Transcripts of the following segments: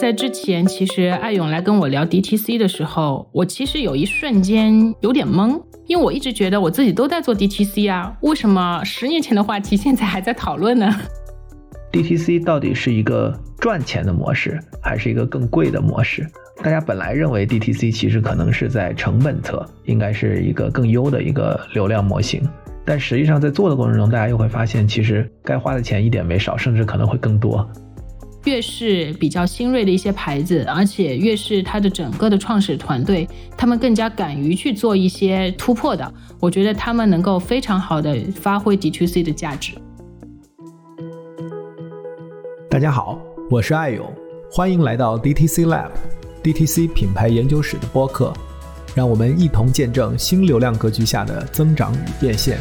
在之前，其实艾勇来跟我聊 DTC 的时候，我其实有一瞬间有点懵，因为我一直觉得我自己都在做 DTC 啊，为什么十年前的话题现在还在讨论呢？DTC 到底是一个赚钱的模式，还是一个更贵的模式？大家本来认为 DTC 其实可能是在成本侧，应该是一个更优的一个流量模型，但实际上在做的过程中，大家又会发现，其实该花的钱一点没少，甚至可能会更多。越是比较新锐的一些牌子，而且越是它的整个的创始团队，他们更加敢于去做一些突破的，我觉得他们能够非常好的发挥 DTC 的价值。大家好，我是艾勇，欢迎来到 DTC Lab，DTC 品牌研究室的播客，让我们一同见证新流量格局下的增长与变现。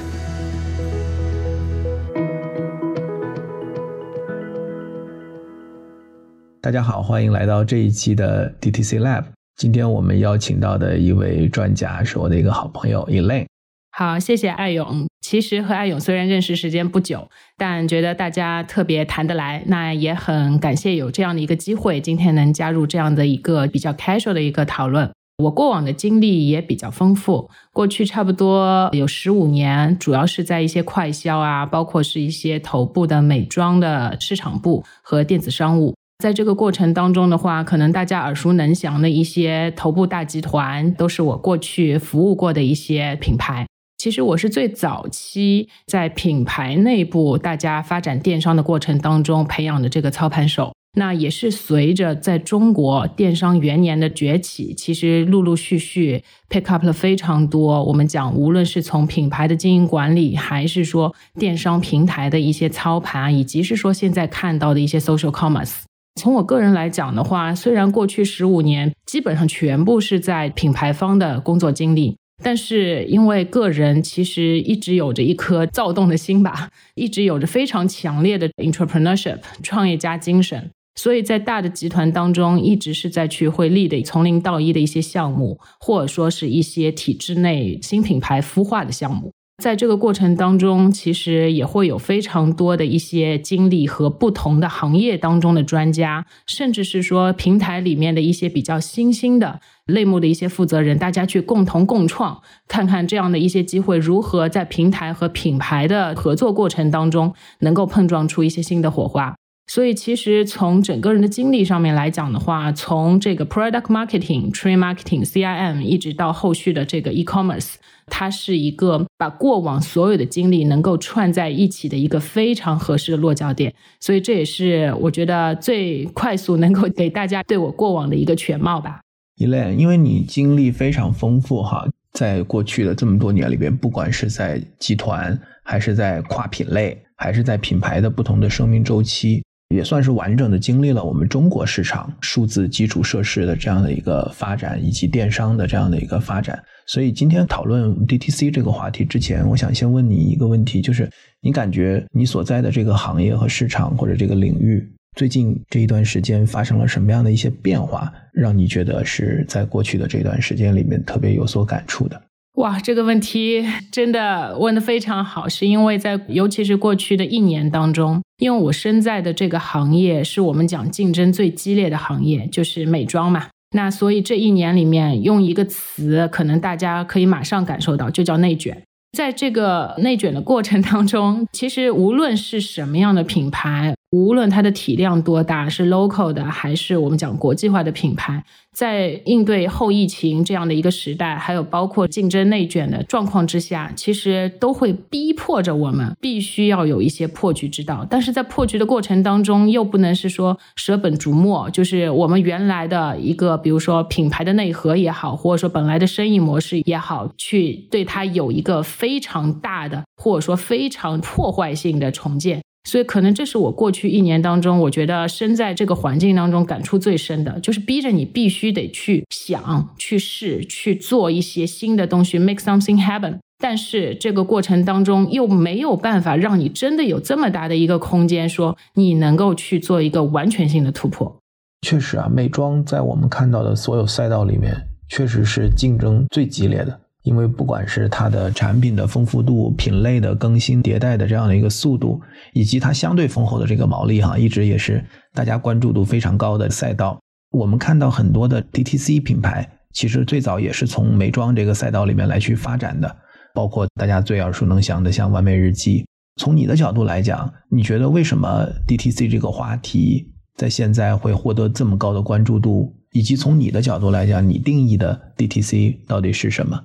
大家好，欢迎来到这一期的 DTC Lab。今天我们邀请到的一位专家是我的一个好朋友 Elaine。好，谢谢艾勇。其实和艾勇虽然认识时间不久，但觉得大家特别谈得来。那也很感谢有这样的一个机会，今天能加入这样的一个比较 casual 的一个讨论。我过往的经历也比较丰富，过去差不多有十五年，主要是在一些快销啊，包括是一些头部的美妆的市场部和电子商务。在这个过程当中的话，可能大家耳熟能详的一些头部大集团，都是我过去服务过的一些品牌。其实我是最早期在品牌内部大家发展电商的过程当中培养的这个操盘手。那也是随着在中国电商元年的崛起，其实陆陆续续 pick up 了非常多。我们讲，无论是从品牌的经营管理，还是说电商平台的一些操盘，以及是说现在看到的一些 social commerce。从我个人来讲的话，虽然过去十五年基本上全部是在品牌方的工作经历，但是因为个人其实一直有着一颗躁动的心吧，一直有着非常强烈的 entrepreneurship 创业家精神，所以在大的集团当中，一直是在去会立的从零到一的一些项目，或者说是一些体制内新品牌孵化的项目。在这个过程当中，其实也会有非常多的一些经历和不同的行业当中的专家，甚至是说平台里面的一些比较新兴的类目的一些负责人，大家去共同共创，看看这样的一些机会如何在平台和品牌的合作过程当中能够碰撞出一些新的火花。所以，其实从整个人的经历上面来讲的话，从这个 product marketing、trade marketing、CIM，一直到后续的这个 e-commerce，它是一个把过往所有的经历能够串在一起的一个非常合适的落脚点。所以，这也是我觉得最快速能够给大家对我过往的一个全貌吧。一类，因为你经历非常丰富哈，在过去的这么多年里边，不管是在集团，还是在跨品类，还是在品牌的不同的生命周期。也算是完整的经历了我们中国市场数字基础设施的这样的一个发展，以及电商的这样的一个发展。所以今天讨论 DTC 这个话题之前，我想先问你一个问题，就是你感觉你所在的这个行业和市场或者这个领域，最近这一段时间发生了什么样的一些变化，让你觉得是在过去的这段时间里面特别有所感触的？哇，这个问题真的问的非常好，是因为在尤其是过去的一年当中，因为我身在的这个行业是我们讲竞争最激烈的行业，就是美妆嘛。那所以这一年里面，用一个词，可能大家可以马上感受到，就叫内卷。在这个内卷的过程当中，其实无论是什么样的品牌。无论它的体量多大，是 local 的还是我们讲国际化的品牌，在应对后疫情这样的一个时代，还有包括竞争内卷的状况之下，其实都会逼迫着我们必须要有一些破局之道。但是在破局的过程当中，又不能是说舍本逐末，就是我们原来的一个，比如说品牌的内核也好，或者说本来的生意模式也好，去对它有一个非常大的，或者说非常破坏性的重建。所以，可能这是我过去一年当中，我觉得身在这个环境当中感触最深的，就是逼着你必须得去想、去试、去做一些新的东西，make something happen。但是这个过程当中又没有办法让你真的有这么大的一个空间，说你能够去做一个完全性的突破。确实啊，美妆在我们看到的所有赛道里面，确实是竞争最激烈的。因为不管是它的产品的丰富度、品类的更新迭代的这样的一个速度，以及它相对丰厚的这个毛利哈，一直也是大家关注度非常高的赛道。我们看到很多的 DTC 品牌，其实最早也是从美妆这个赛道里面来去发展的，包括大家最耳熟能详的像完美日记。从你的角度来讲，你觉得为什么 DTC 这个话题在现在会获得这么高的关注度？以及从你的角度来讲，你定义的 DTC 到底是什么？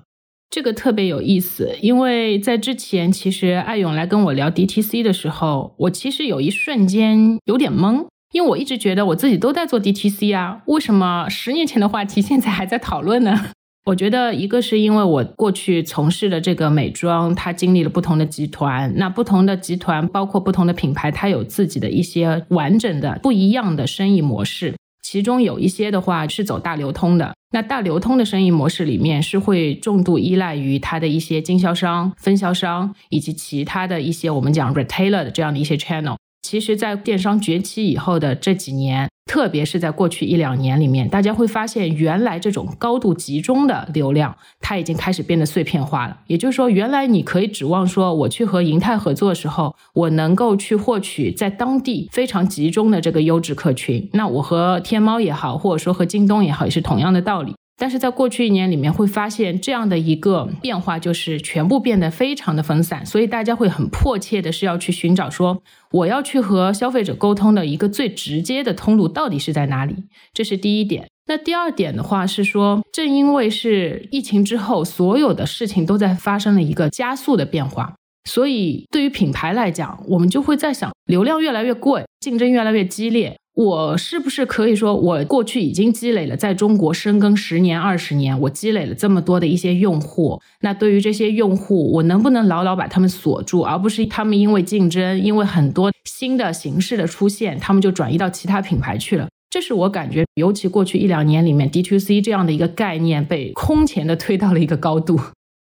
这个特别有意思，因为在之前，其实艾勇来跟我聊 DTC 的时候，我其实有一瞬间有点懵，因为我一直觉得我自己都在做 DTC 啊，为什么十年前的话题现在还在讨论呢？我觉得一个是因为我过去从事的这个美妆，它经历了不同的集团，那不同的集团包括不同的品牌，它有自己的一些完整的不一样的生意模式。其中有一些的话是走大流通的，那大流通的生意模式里面是会重度依赖于它的一些经销商、分销商以及其他的一些我们讲 retailer 的这样的一些 channel。其实，在电商崛起以后的这几年。特别是在过去一两年里面，大家会发现，原来这种高度集中的流量，它已经开始变得碎片化了。也就是说，原来你可以指望说，我去和银泰合作的时候，我能够去获取在当地非常集中的这个优质客群。那我和天猫也好，或者说和京东也好，也是同样的道理。但是在过去一年里面，会发现这样的一个变化，就是全部变得非常的分散，所以大家会很迫切的是要去寻找说，我要去和消费者沟通的一个最直接的通路到底是在哪里？这是第一点。那第二点的话是说，正因为是疫情之后，所有的事情都在发生了一个加速的变化，所以对于品牌来讲，我们就会在想，流量越来越贵，竞争越来越激烈。我是不是可以说，我过去已经积累了在中国深耕十年、二十年，我积累了这么多的一些用户？那对于这些用户，我能不能牢牢把他们锁住，而不是他们因为竞争，因为很多新的形式的出现，他们就转移到其他品牌去了？这是我感觉，尤其过去一两年里面，D to C 这样的一个概念被空前的推到了一个高度。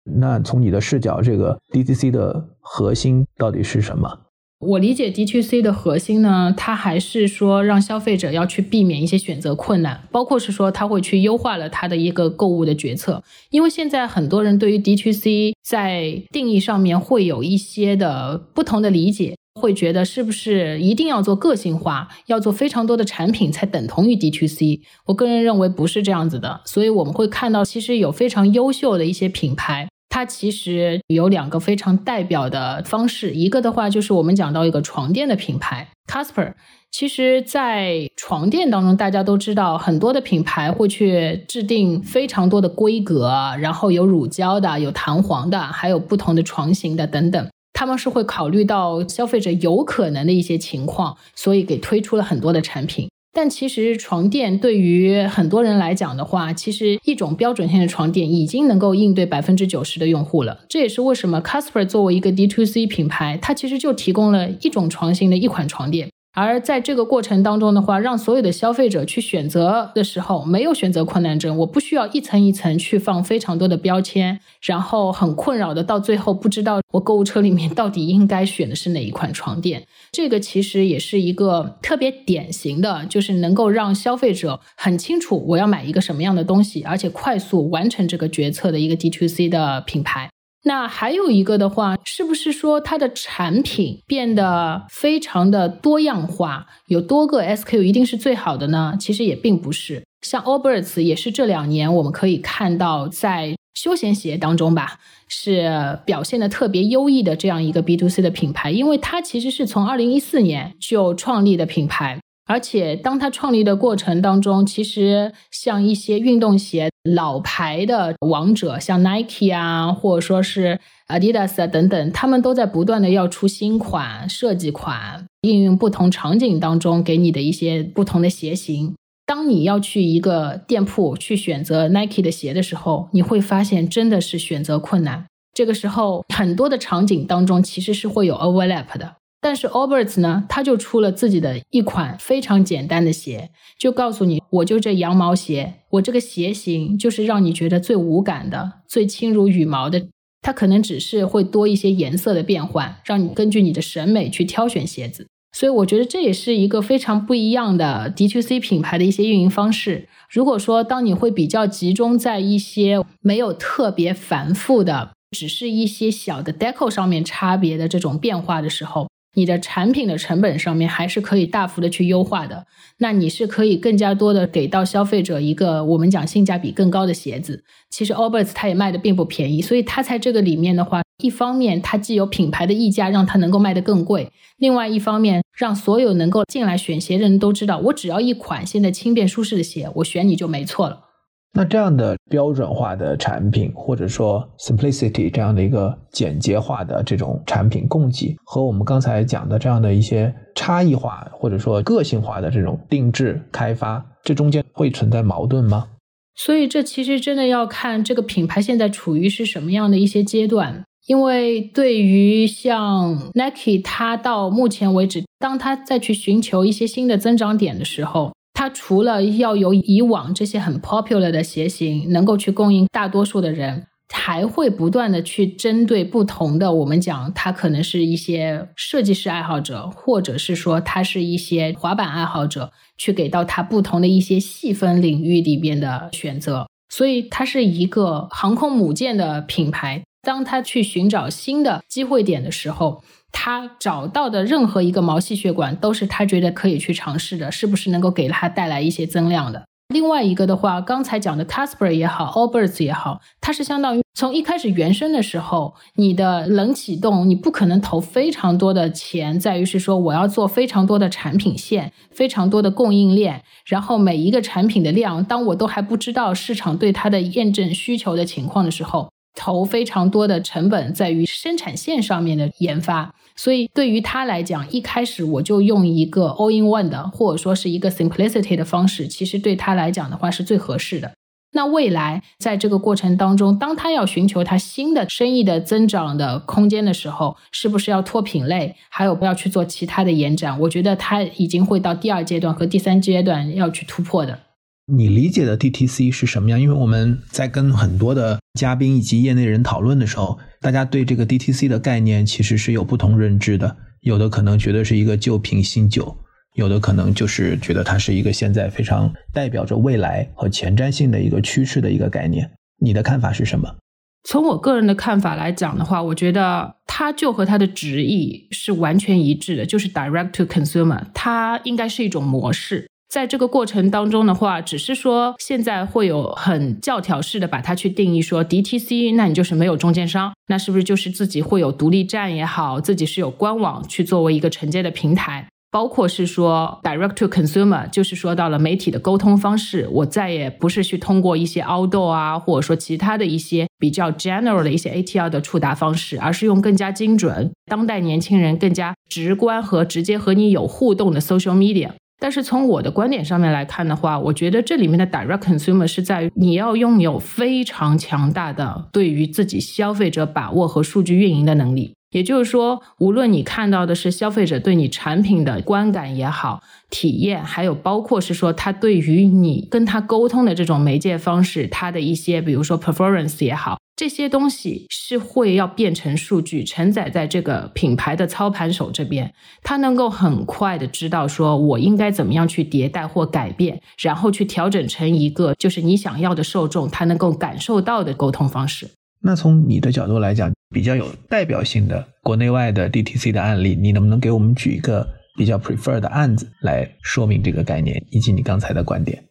那从你的视角，这个 D2C 的核心到底是什么？我理解 DTC 的核心呢，它还是说让消费者要去避免一些选择困难，包括是说他会去优化了他的一个购物的决策。因为现在很多人对于 DTC 在定义上面会有一些的不同的理解，会觉得是不是一定要做个性化，要做非常多的产品才等同于 DTC 我个人认为不是这样子的，所以我们会看到其实有非常优秀的一些品牌。它其实有两个非常代表的方式，一个的话就是我们讲到一个床垫的品牌 Casper。其实，在床垫当中，大家都知道很多的品牌会去制定非常多的规格，然后有乳胶的，有弹簧的，还有不同的床型的等等。他们是会考虑到消费者有可能的一些情况，所以给推出了很多的产品。但其实床垫对于很多人来讲的话，其实一种标准性的床垫已经能够应对百分之九十的用户了。这也是为什么 Casper 作为一个 D2C 品牌，它其实就提供了一种床型的一款床垫。而在这个过程当中的话，让所有的消费者去选择的时候，没有选择困难症，我不需要一层一层去放非常多的标签，然后很困扰的到最后不知道我购物车里面到底应该选的是哪一款床垫。这个其实也是一个特别典型的，就是能够让消费者很清楚我要买一个什么样的东西，而且快速完成这个决策的一个 D2C 的品牌。那还有一个的话，是不是说它的产品变得非常的多样化，有多个 SKU 一定是最好的呢？其实也并不是。像 Allbirds 也是这两年我们可以看到在休闲鞋当中吧，是表现的特别优异的这样一个 B to C 的品牌，因为它其实是从二零一四年就创立的品牌。而且，当他创立的过程当中，其实像一些运动鞋老牌的王者，像 Nike 啊，或者说是 Adidas 啊等等，他们都在不断的要出新款、设计款，应用不同场景当中给你的一些不同的鞋型。当你要去一个店铺去选择 Nike 的鞋的时候，你会发现真的是选择困难。这个时候，很多的场景当中其实是会有 overlap 的。但是 Alberts 呢，他就出了自己的一款非常简单的鞋，就告诉你，我就这羊毛鞋，我这个鞋型就是让你觉得最无感的、最轻如羽毛的。它可能只是会多一些颜色的变换，让你根据你的审美去挑选鞋子。所以我觉得这也是一个非常不一样的 D2C 品牌的一些运营方式。如果说当你会比较集中在一些没有特别繁复的，只是一些小的 deco 上面差别的这种变化的时候，你的产品的成本上面还是可以大幅的去优化的。那你是可以更加多的给到消费者一个我们讲性价比更高的鞋子。其实 Allbirds 它也卖的并不便宜，所以它在这个里面的话，一方面它既有品牌的溢价，让它能够卖得更贵；另外一方面，让所有能够进来选鞋的人都知道，我只要一款现在轻便舒适的鞋，我选你就没错了。那这样的标准化的产品，或者说 simplicity 这样的一个简洁化的这种产品供给，和我们刚才讲的这样的一些差异化或者说个性化的这种定制开发，这中间会存在矛盾吗？所以这其实真的要看这个品牌现在处于是什么样的一些阶段。因为对于像 Nike，它到目前为止，当它再去寻求一些新的增长点的时候。它除了要有以往这些很 popular 的鞋型能够去供应大多数的人，还会不断的去针对不同的，我们讲它可能是一些设计师爱好者，或者是说它是一些滑板爱好者，去给到它不同的一些细分领域里边的选择。所以它是一个航空母舰的品牌，当他去寻找新的机会点的时候。他找到的任何一个毛细血管都是他觉得可以去尝试的，是不是能够给他带来一些增量的？另外一个的话，刚才讲的 Casper 也好，Allbirds 也好，它是相当于从一开始原生的时候，你的冷启动，你不可能投非常多的钱，在于是说我要做非常多的产品线，非常多的供应链，然后每一个产品的量，当我都还不知道市场对它的验证需求的情况的时候。投非常多的成本在于生产线上面的研发，所以对于他来讲，一开始我就用一个 all in one 的，或者说是一个 simplicity 的方式，其实对他来讲的话是最合适的。那未来在这个过程当中，当他要寻求他新的生意的增长的空间的时候，是不是要拓品类，还有不要去做其他的延展？我觉得他已经会到第二阶段和第三阶段要去突破的。你理解的 DTC 是什么样？因为我们在跟很多的嘉宾以及业内人讨论的时候，大家对这个 DTC 的概念其实是有不同认知的。有的可能觉得是一个旧瓶新酒，有的可能就是觉得它是一个现在非常代表着未来和前瞻性的一个趋势的一个概念。你的看法是什么？从我个人的看法来讲的话，我觉得它就和它的直译是完全一致的，就是 Direct to Consumer，它应该是一种模式。在这个过程当中的话，只是说现在会有很教条式的把它去定义说 DTC，那你就是没有中间商，那是不是就是自己会有独立站也好，自己是有官网去作为一个承接的平台，包括是说 Direct to Consumer，就是说到了媒体的沟通方式，我再也不是去通过一些 Outdoor 啊，或者说其他的一些比较 General 的一些 ATL 的触达方式，而是用更加精准、当代年轻人更加直观和直接和你有互动的 Social Media。但是从我的观点上面来看的话，我觉得这里面的 direct consumer 是在于你要拥有非常强大的对于自己消费者把握和数据运营的能力。也就是说，无论你看到的是消费者对你产品的观感也好、体验，还有包括是说他对于你跟他沟通的这种媒介方式，他的一些比如说 performance 也好。这些东西是会要变成数据承载在这个品牌的操盘手这边，他能够很快的知道说我应该怎么样去迭代或改变，然后去调整成一个就是你想要的受众他能够感受到的沟通方式。那从你的角度来讲，比较有代表性的国内外的 DTC 的案例，你能不能给我们举一个比较 prefer 的案子来说明这个概念以及你刚才的观点？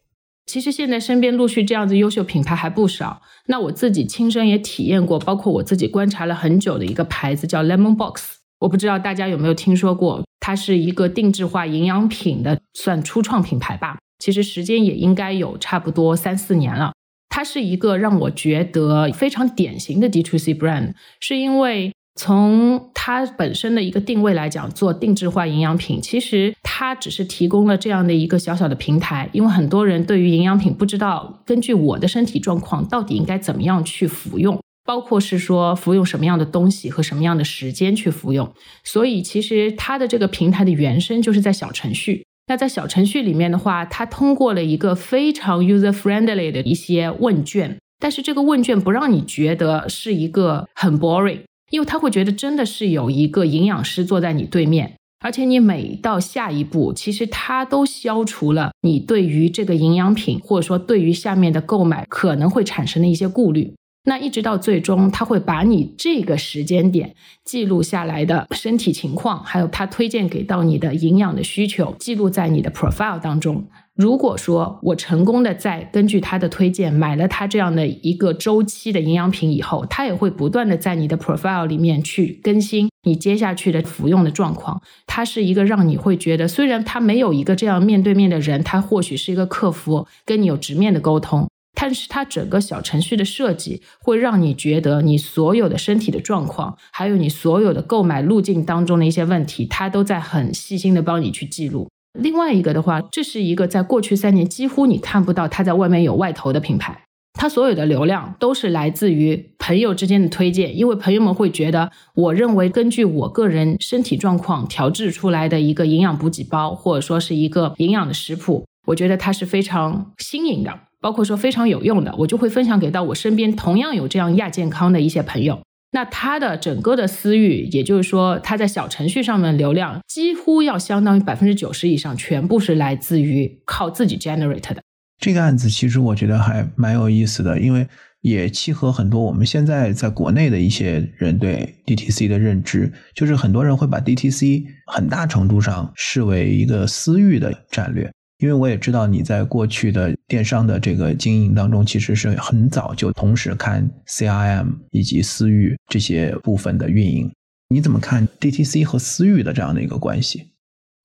其实现在身边陆续这样子优秀品牌还不少。那我自己亲身也体验过，包括我自己观察了很久的一个牌子叫 Lemon Box，我不知道大家有没有听说过，它是一个定制化营养品的算初创品牌吧。其实时间也应该有差不多三四年了。它是一个让我觉得非常典型的 DTC brand，是因为。从它本身的一个定位来讲，做定制化营养品，其实它只是提供了这样的一个小小的平台。因为很多人对于营养品不知道，根据我的身体状况，到底应该怎么样去服用，包括是说服用什么样的东西和什么样的时间去服用。所以，其实它的这个平台的原生就是在小程序。那在小程序里面的话，它通过了一个非常 user friendly 的一些问卷，但是这个问卷不让你觉得是一个很 boring。因为他会觉得真的是有一个营养师坐在你对面，而且你每到下一步，其实他都消除了你对于这个营养品或者说对于下面的购买可能会产生的一些顾虑。那一直到最终，他会把你这个时间点记录下来的身体情况，还有他推荐给到你的营养的需求，记录在你的 profile 当中。如果说我成功的在根据他的推荐买了他这样的一个周期的营养品以后，他也会不断的在你的 profile 里面去更新你接下去的服用的状况。它是一个让你会觉得，虽然他没有一个这样面对面的人，他或许是一个客服跟你有直面的沟通。但是它整个小程序的设计会让你觉得你所有的身体的状况，还有你所有的购买路径当中的一些问题，它都在很细心的帮你去记录。另外一个的话，这是一个在过去三年几乎你看不到它在外面有外投的品牌，它所有的流量都是来自于朋友之间的推荐，因为朋友们会觉得，我认为根据我个人身体状况调制出来的一个营养补给包，或者说是一个营养的食谱，我觉得它是非常新颖的。包括说非常有用的，我就会分享给到我身边同样有这样亚健康的一些朋友。那他的整个的私域，也就是说他在小程序上面流量，几乎要相当于百分之九十以上，全部是来自于靠自己 generate 的。这个案子其实我觉得还蛮有意思的，因为也契合很多我们现在在国内的一些人对 DTC 的认知，就是很多人会把 DTC 很大程度上视为一个私域的战略。因为我也知道你在过去的电商的这个经营当中，其实是很早就同时看 CRM 以及私域这些部分的运营。你怎么看 DTC 和私域的这样的一个关系？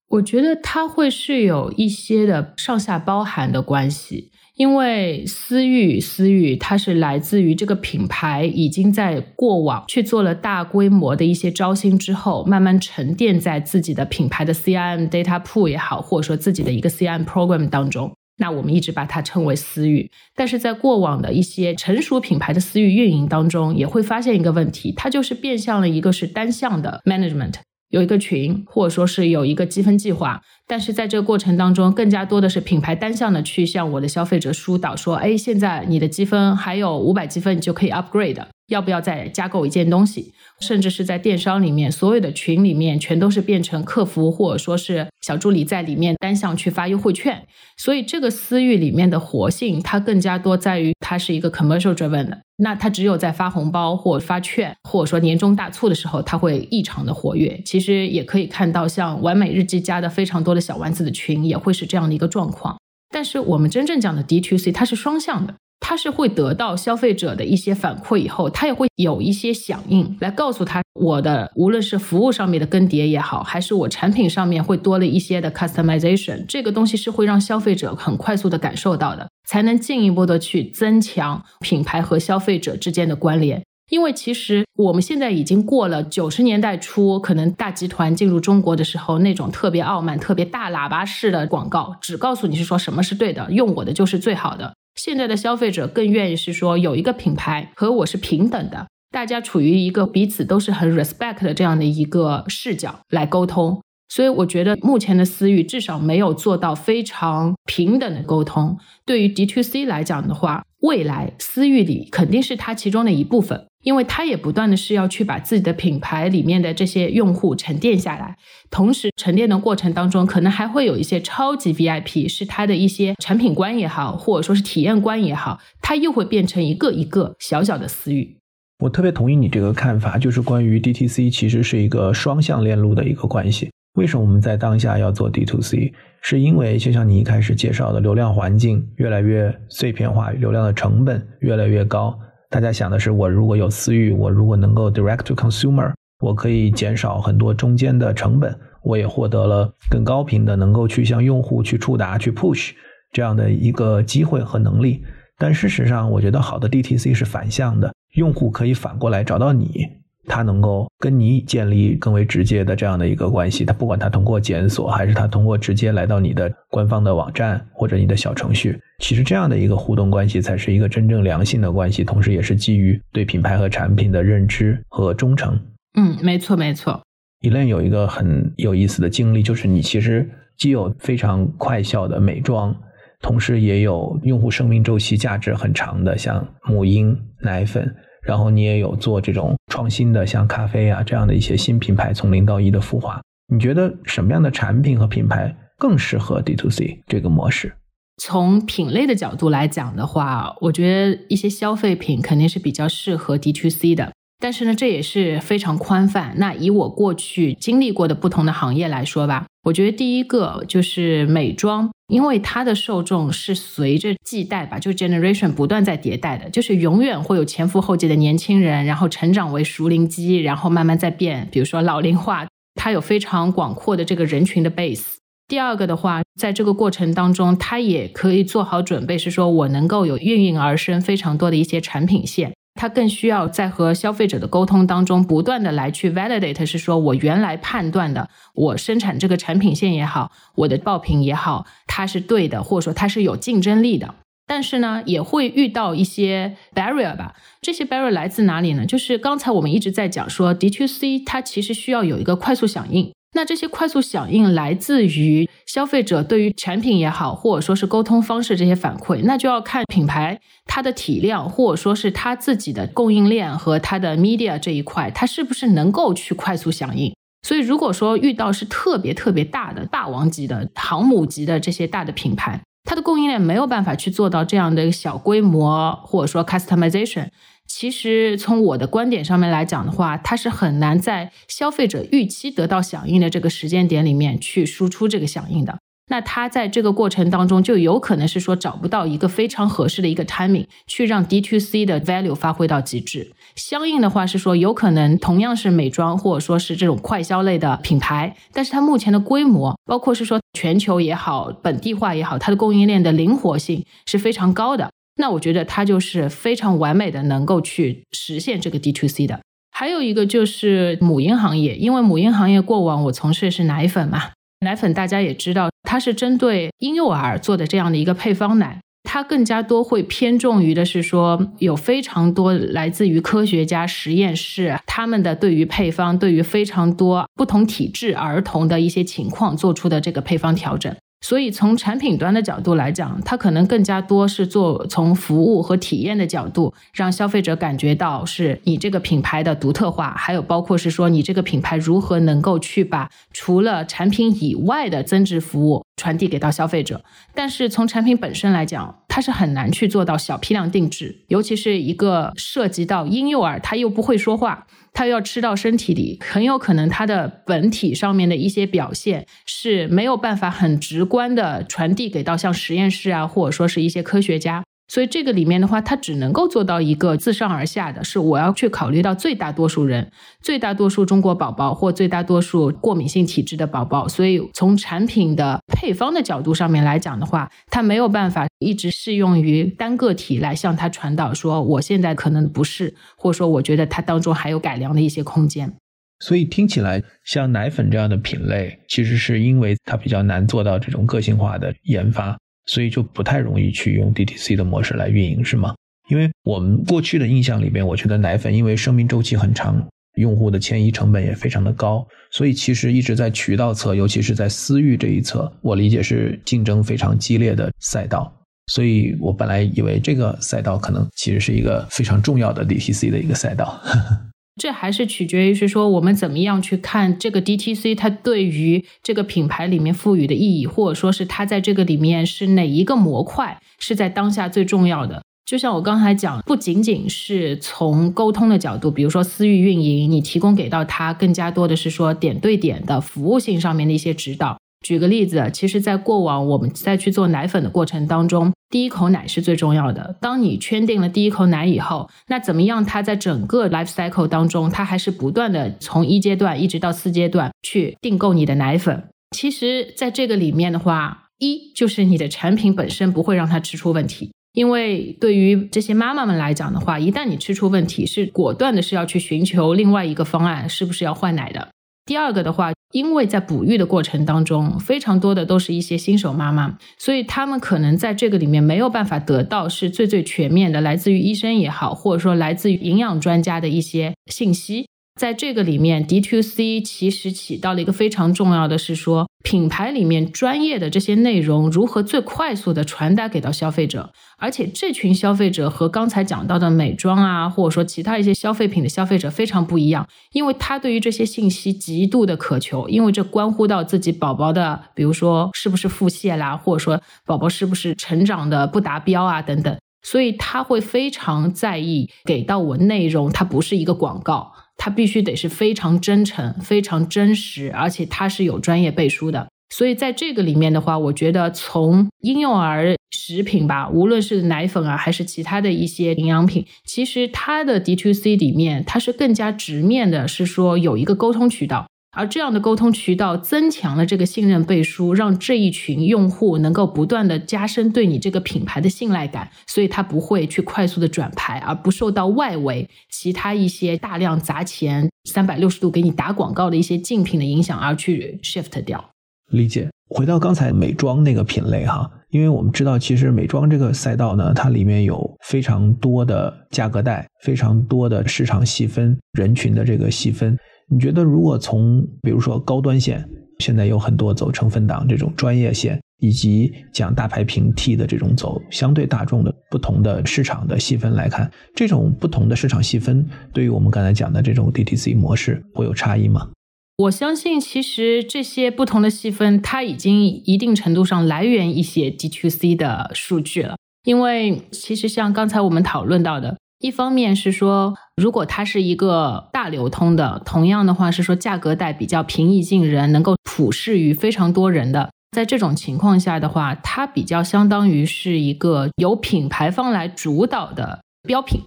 我觉得它会是有一些的上下包含的关系。因为私域，私域它是来自于这个品牌已经在过往去做了大规模的一些招新之后，慢慢沉淀在自己的品牌的 CRM data pool 也好，或者说自己的一个 CRM program 当中。那我们一直把它称为私域。但是在过往的一些成熟品牌的私域运营当中，也会发现一个问题，它就是变相了一个是单向的 management。有一个群，或者说是有一个积分计划，但是在这个过程当中，更加多的是品牌单向的去向我的消费者疏导，说，哎，现在你的积分还有五百积分，你就可以 upgrade。要不要再加购一件东西？甚至是在电商里面，所有的群里面全都是变成客服或者说是小助理在里面单向去发优惠券。所以这个私域里面的活性，它更加多在于它是一个 commercial driven 的。那它只有在发红包或发券，或者说年终大促的时候，它会异常的活跃。其实也可以看到，像完美日记加的非常多的小丸子的群，也会是这样的一个状况。但是我们真正讲的 D to C，它是双向的。它是会得到消费者的一些反馈以后，它也会有一些响应，来告诉他我的无论是服务上面的更迭也好，还是我产品上面会多了一些的 customization，这个东西是会让消费者很快速的感受到的，才能进一步的去增强品牌和消费者之间的关联。因为其实我们现在已经过了九十年代初，可能大集团进入中国的时候那种特别傲慢、特别大喇叭式的广告，只告诉你是说什么是对的，用我的就是最好的。现在的消费者更愿意是说有一个品牌和我是平等的，大家处于一个彼此都是很 respect 的这样的一个视角来沟通。所以我觉得目前的私域至少没有做到非常平等的沟通。对于 D to C 来讲的话，未来私域里肯定是它其中的一部分。因为他也不断的是要去把自己的品牌里面的这些用户沉淀下来，同时沉淀的过程当中，可能还会有一些超级 VIP，是他的一些产品观也好，或者说是体验观也好，它又会变成一个一个小小的私域。我特别同意你这个看法，就是关于 DTC 其实是一个双向链路的一个关系。为什么我们在当下要做 DTC？是因为就像你一开始介绍的，流量环境越来越碎片化，流量的成本越来越高。大家想的是，我如果有私域，我如果能够 direct to consumer，我可以减少很多中间的成本，我也获得了更高频的能够去向用户去触达、去 push 这样的一个机会和能力。但事实上，我觉得好的 DTC 是反向的，用户可以反过来找到你。他能够跟你建立更为直接的这样的一个关系，他不管他通过检索，还是他通过直接来到你的官方的网站或者你的小程序，其实这样的一个互动关系才是一个真正良性的关系，同时也是基于对品牌和产品的认知和忠诚。嗯，没错没错。Elaine 有一个很有意思的经历，就是你其实既有非常快效的美妆，同时也有用户生命周期价值很长的，像母婴奶粉。然后你也有做这种创新的，像咖啡啊这样的一些新品牌从零到一的孵化。你觉得什么样的产品和品牌更适合 D to C 这个模式？从品类的角度来讲的话，我觉得一些消费品肯定是比较适合 D to C 的。但是呢，这也是非常宽泛。那以我过去经历过的不同的行业来说吧，我觉得第一个就是美妆，因为它的受众是随着季代吧，就 generation 不断在迭代的，就是永远会有前赴后继的年轻人，然后成长为熟龄肌，然后慢慢在变，比如说老龄化，它有非常广阔的这个人群的 base。第二个的话，在这个过程当中，它也可以做好准备，是说我能够有应运而生非常多的一些产品线。它更需要在和消费者的沟通当中，不断的来去 validate，是说我原来判断的，我生产这个产品线也好，我的爆品也好，它是对的，或者说它是有竞争力的。但是呢，也会遇到一些 barrier 吧。这些 barrier 来自哪里呢？就是刚才我们一直在讲说，D to C 它其实需要有一个快速响应。那这些快速响应来自于消费者对于产品也好，或者说是沟通方式这些反馈，那就要看品牌它的体量，或者说是它自己的供应链和它的 media 这一块，它是不是能够去快速响应。所以，如果说遇到是特别特别大的霸王级的航母级的这些大的品牌，它的供应链没有办法去做到这样的小规模，或者说 customization。其实从我的观点上面来讲的话，它是很难在消费者预期得到响应的这个时间点里面去输出这个响应的。那它在这个过程当中就有可能是说找不到一个非常合适的一个 timing 去让 D to C 的 value 发挥到极致。相应的话是说，有可能同样是美妆或者说是这种快消类的品牌，但是它目前的规模，包括是说全球也好，本地化也好，它的供应链的灵活性是非常高的。那我觉得它就是非常完美的，能够去实现这个 D to C 的。还有一个就是母婴行业，因为母婴行业过往我从事的是奶粉嘛，奶粉大家也知道，它是针对婴幼儿做的这样的一个配方奶，它更加多会偏重于的是说，有非常多来自于科学家实验室，他们的对于配方，对于非常多不同体质儿童的一些情况做出的这个配方调整。所以从产品端的角度来讲，它可能更加多是做从服务和体验的角度，让消费者感觉到是你这个品牌的独特化，还有包括是说你这个品牌如何能够去把除了产品以外的增值服务传递给到消费者。但是从产品本身来讲，它是很难去做到小批量定制，尤其是一个涉及到婴幼儿，他又不会说话。他要吃到身体里，很有可能他的本体上面的一些表现是没有办法很直观的传递给到像实验室啊，或者说是一些科学家。所以这个里面的话，它只能够做到一个自上而下的是，我要去考虑到最大多数人、最大多数中国宝宝或最大多数过敏性体质的宝宝。所以从产品的配方的角度上面来讲的话，它没有办法一直适用于单个体来向它传导说，我现在可能不是，或者说我觉得它当中还有改良的一些空间。所以听起来像奶粉这样的品类，其实是因为它比较难做到这种个性化的研发。所以就不太容易去用 DTC 的模式来运营，是吗？因为我们过去的印象里边，我觉得奶粉因为生命周期很长，用户的迁移成本也非常的高，所以其实一直在渠道侧，尤其是在私域这一侧，我理解是竞争非常激烈的赛道。所以我本来以为这个赛道可能其实是一个非常重要的 DTC 的一个赛道。呵 呵这还是取决于是说我们怎么样去看这个 DTC，它对于这个品牌里面赋予的意义，或者说是它在这个里面是哪一个模块是在当下最重要的。就像我刚才讲，不仅仅是从沟通的角度，比如说私域运营，你提供给到他更加多的是说点对点的服务性上面的一些指导。举个例子，其实，在过往我们在去做奶粉的过程当中，第一口奶是最重要的。当你圈定了第一口奶以后，那怎么样？它在整个 life cycle 当中，它还是不断的从一阶段一直到四阶段去订购你的奶粉。其实，在这个里面的话，一就是你的产品本身不会让它吃出问题，因为对于这些妈妈们来讲的话，一旦你吃出问题，是果断的是要去寻求另外一个方案，是不是要换奶的？第二个的话，因为在哺育的过程当中，非常多的都是一些新手妈妈，所以他们可能在这个里面没有办法得到是最最全面的，来自于医生也好，或者说来自于营养专家的一些信息。在这个里面，D2C 其实起到了一个非常重要的是说，品牌里面专业的这些内容如何最快速的传达给到消费者，而且这群消费者和刚才讲到的美妆啊，或者说其他一些消费品的消费者非常不一样，因为他对于这些信息极度的渴求，因为这关乎到自己宝宝的，比如说是不是腹泻啦，或者说宝宝是不是成长的不达标啊等等，所以他会非常在意给到我内容，它不是一个广告。它必须得是非常真诚、非常真实，而且它是有专业背书的。所以在这个里面的话，我觉得从婴幼儿食品吧，无论是奶粉啊，还是其他的一些营养品，其实它的 D to C 里面，它是更加直面的，是说有一个沟通渠道。而这样的沟通渠道增强了这个信任背书，让这一群用户能够不断的加深对你这个品牌的信赖感，所以他不会去快速的转牌，而不受到外围其他一些大量砸钱、三百六十度给你打广告的一些竞品的影响而去 shift 掉。理解。回到刚才美妆那个品类哈，因为我们知道，其实美妆这个赛道呢，它里面有非常多的价格带，非常多的市场细分人群的这个细分。你觉得，如果从比如说高端线，现在有很多走成分党这种专业线，以及讲大牌平替的这种走相对大众的不同的市场的细分来看，这种不同的市场细分，对于我们刚才讲的这种 DTC 模式会有差异吗？我相信，其实这些不同的细分，它已经一定程度上来源一些 D2C 的数据了，因为其实像刚才我们讨论到的。一方面是说，如果它是一个大流通的，同样的话是说价格带比较平易近人，能够普适于非常多人的，在这种情况下的话，它比较相当于是一个由品牌方来主导的标品。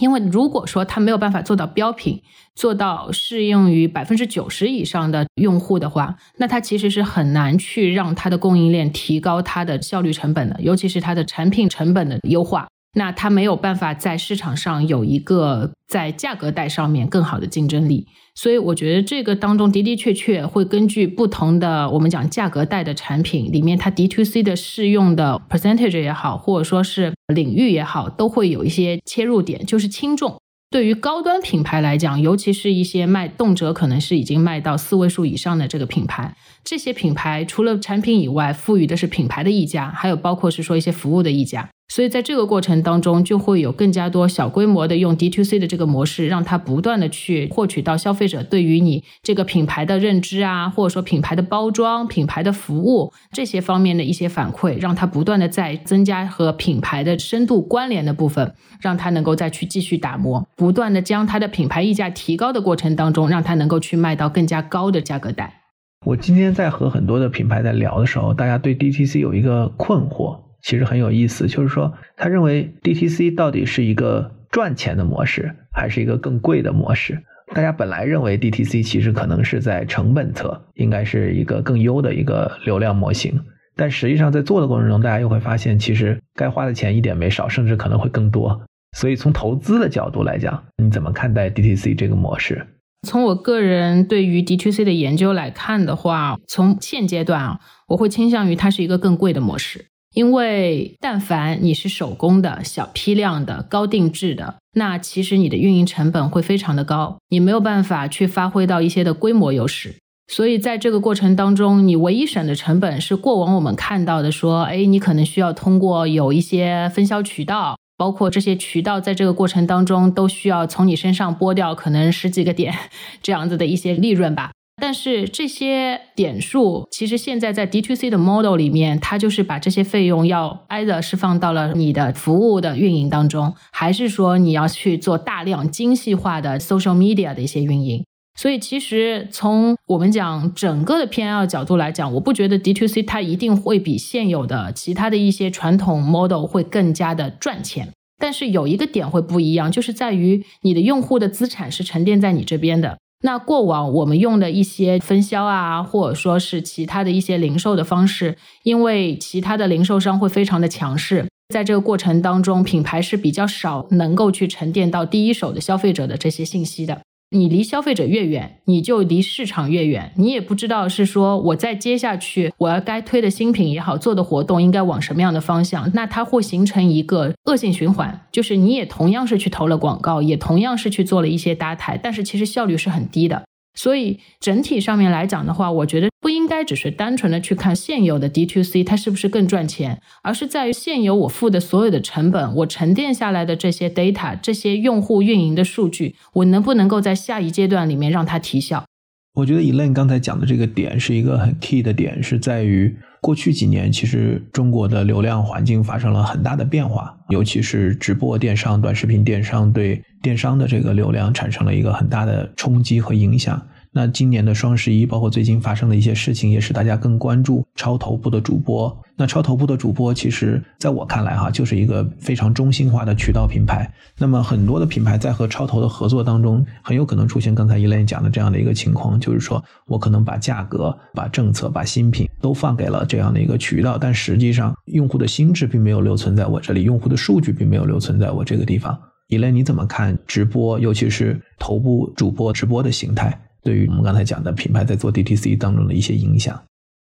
因为如果说它没有办法做到标品，做到适用于百分之九十以上的用户的话，那它其实是很难去让它的供应链提高它的效率成本的，尤其是它的产品成本的优化。那它没有办法在市场上有一个在价格带上面更好的竞争力，所以我觉得这个当中的的确确会根据不同的我们讲价格带的产品里面，它 D to C 的适用的 percentage 也好，或者说是领域也好，都会有一些切入点，就是轻重。对于高端品牌来讲，尤其是一些卖动辄可能是已经卖到四位数以上的这个品牌，这些品牌除了产品以外，赋予的是品牌的溢价，还有包括是说一些服务的溢价。所以在这个过程当中，就会有更加多小规模的用 D to C 的这个模式，让它不断的去获取到消费者对于你这个品牌的认知啊，或者说品牌的包装、品牌的服务这些方面的一些反馈，让它不断的在增加和品牌的深度关联的部分，让它能够再去继续打磨，不断的将它的品牌溢价提高的过程当中，让它能够去卖到更加高的价格带。我今天在和很多的品牌在聊的时候，大家对 D T C 有一个困惑。其实很有意思，就是说，他认为 DTC 到底是一个赚钱的模式，还是一个更贵的模式？大家本来认为 DTC 其实可能是在成本侧，应该是一个更优的一个流量模型，但实际上在做的过程中，大家又会发现，其实该花的钱一点没少，甚至可能会更多。所以从投资的角度来讲，你怎么看待 DTC 这个模式？从我个人对于 DTC 的研究来看的话，从现阶段啊，我会倾向于它是一个更贵的模式。因为但凡你是手工的、小批量的、高定制的，那其实你的运营成本会非常的高，你没有办法去发挥到一些的规模优势。所以在这个过程当中，你唯一省的成本是过往我们看到的，说，哎，你可能需要通过有一些分销渠道，包括这些渠道在这个过程当中都需要从你身上剥掉可能十几个点 这样子的一些利润吧。但是这些点数，其实现在在 D to C 的 model 里面，它就是把这些费用要挨着释放到了你的服务的运营当中，还是说你要去做大量精细化的 social media 的一些运营？所以其实从我们讲整个的 P L 角度来讲，我不觉得 D to C 它一定会比现有的其他的一些传统 model 会更加的赚钱。但是有一个点会不一样，就是在于你的用户的资产是沉淀在你这边的。那过往我们用的一些分销啊，或者说是其他的一些零售的方式，因为其他的零售商会非常的强势，在这个过程当中，品牌是比较少能够去沉淀到第一手的消费者的这些信息的。你离消费者越远，你就离市场越远。你也不知道是说我在接下去我要该推的新品也好，做的活动应该往什么样的方向，那它会形成一个恶性循环。就是你也同样是去投了广告，也同样是去做了一些搭台，但是其实效率是很低的。所以整体上面来讲的话，我觉得不应该只是单纯的去看现有的 D to C 它是不是更赚钱，而是在于现有我付的所有的成本，我沉淀下来的这些 data，这些用户运营的数据，我能不能够在下一阶段里面让它提效？我觉得 Elaine 刚才讲的这个点是一个很 key 的点，是在于过去几年其实中国的流量环境发生了很大的变化，尤其是直播电商、短视频电商对电商的这个流量产生了一个很大的冲击和影响。那今年的双十一，包括最近发生的一些事情，也使大家更关注超头部的主播。那超头部的主播，其实在我看来，哈，就是一个非常中心化的渠道品牌。那么很多的品牌在和超头的合作当中，很有可能出现刚才伊莲讲的这样的一个情况，就是说我可能把价格、把政策、把新品都放给了这样的一个渠道，但实际上用户的心智并没有留存在我这里，用户的数据并没有留存在我这个地方。伊莲，你怎么看直播，尤其是头部主播直播的形态？对于我们刚才讲的品牌在做 DTC 当中的一些影响，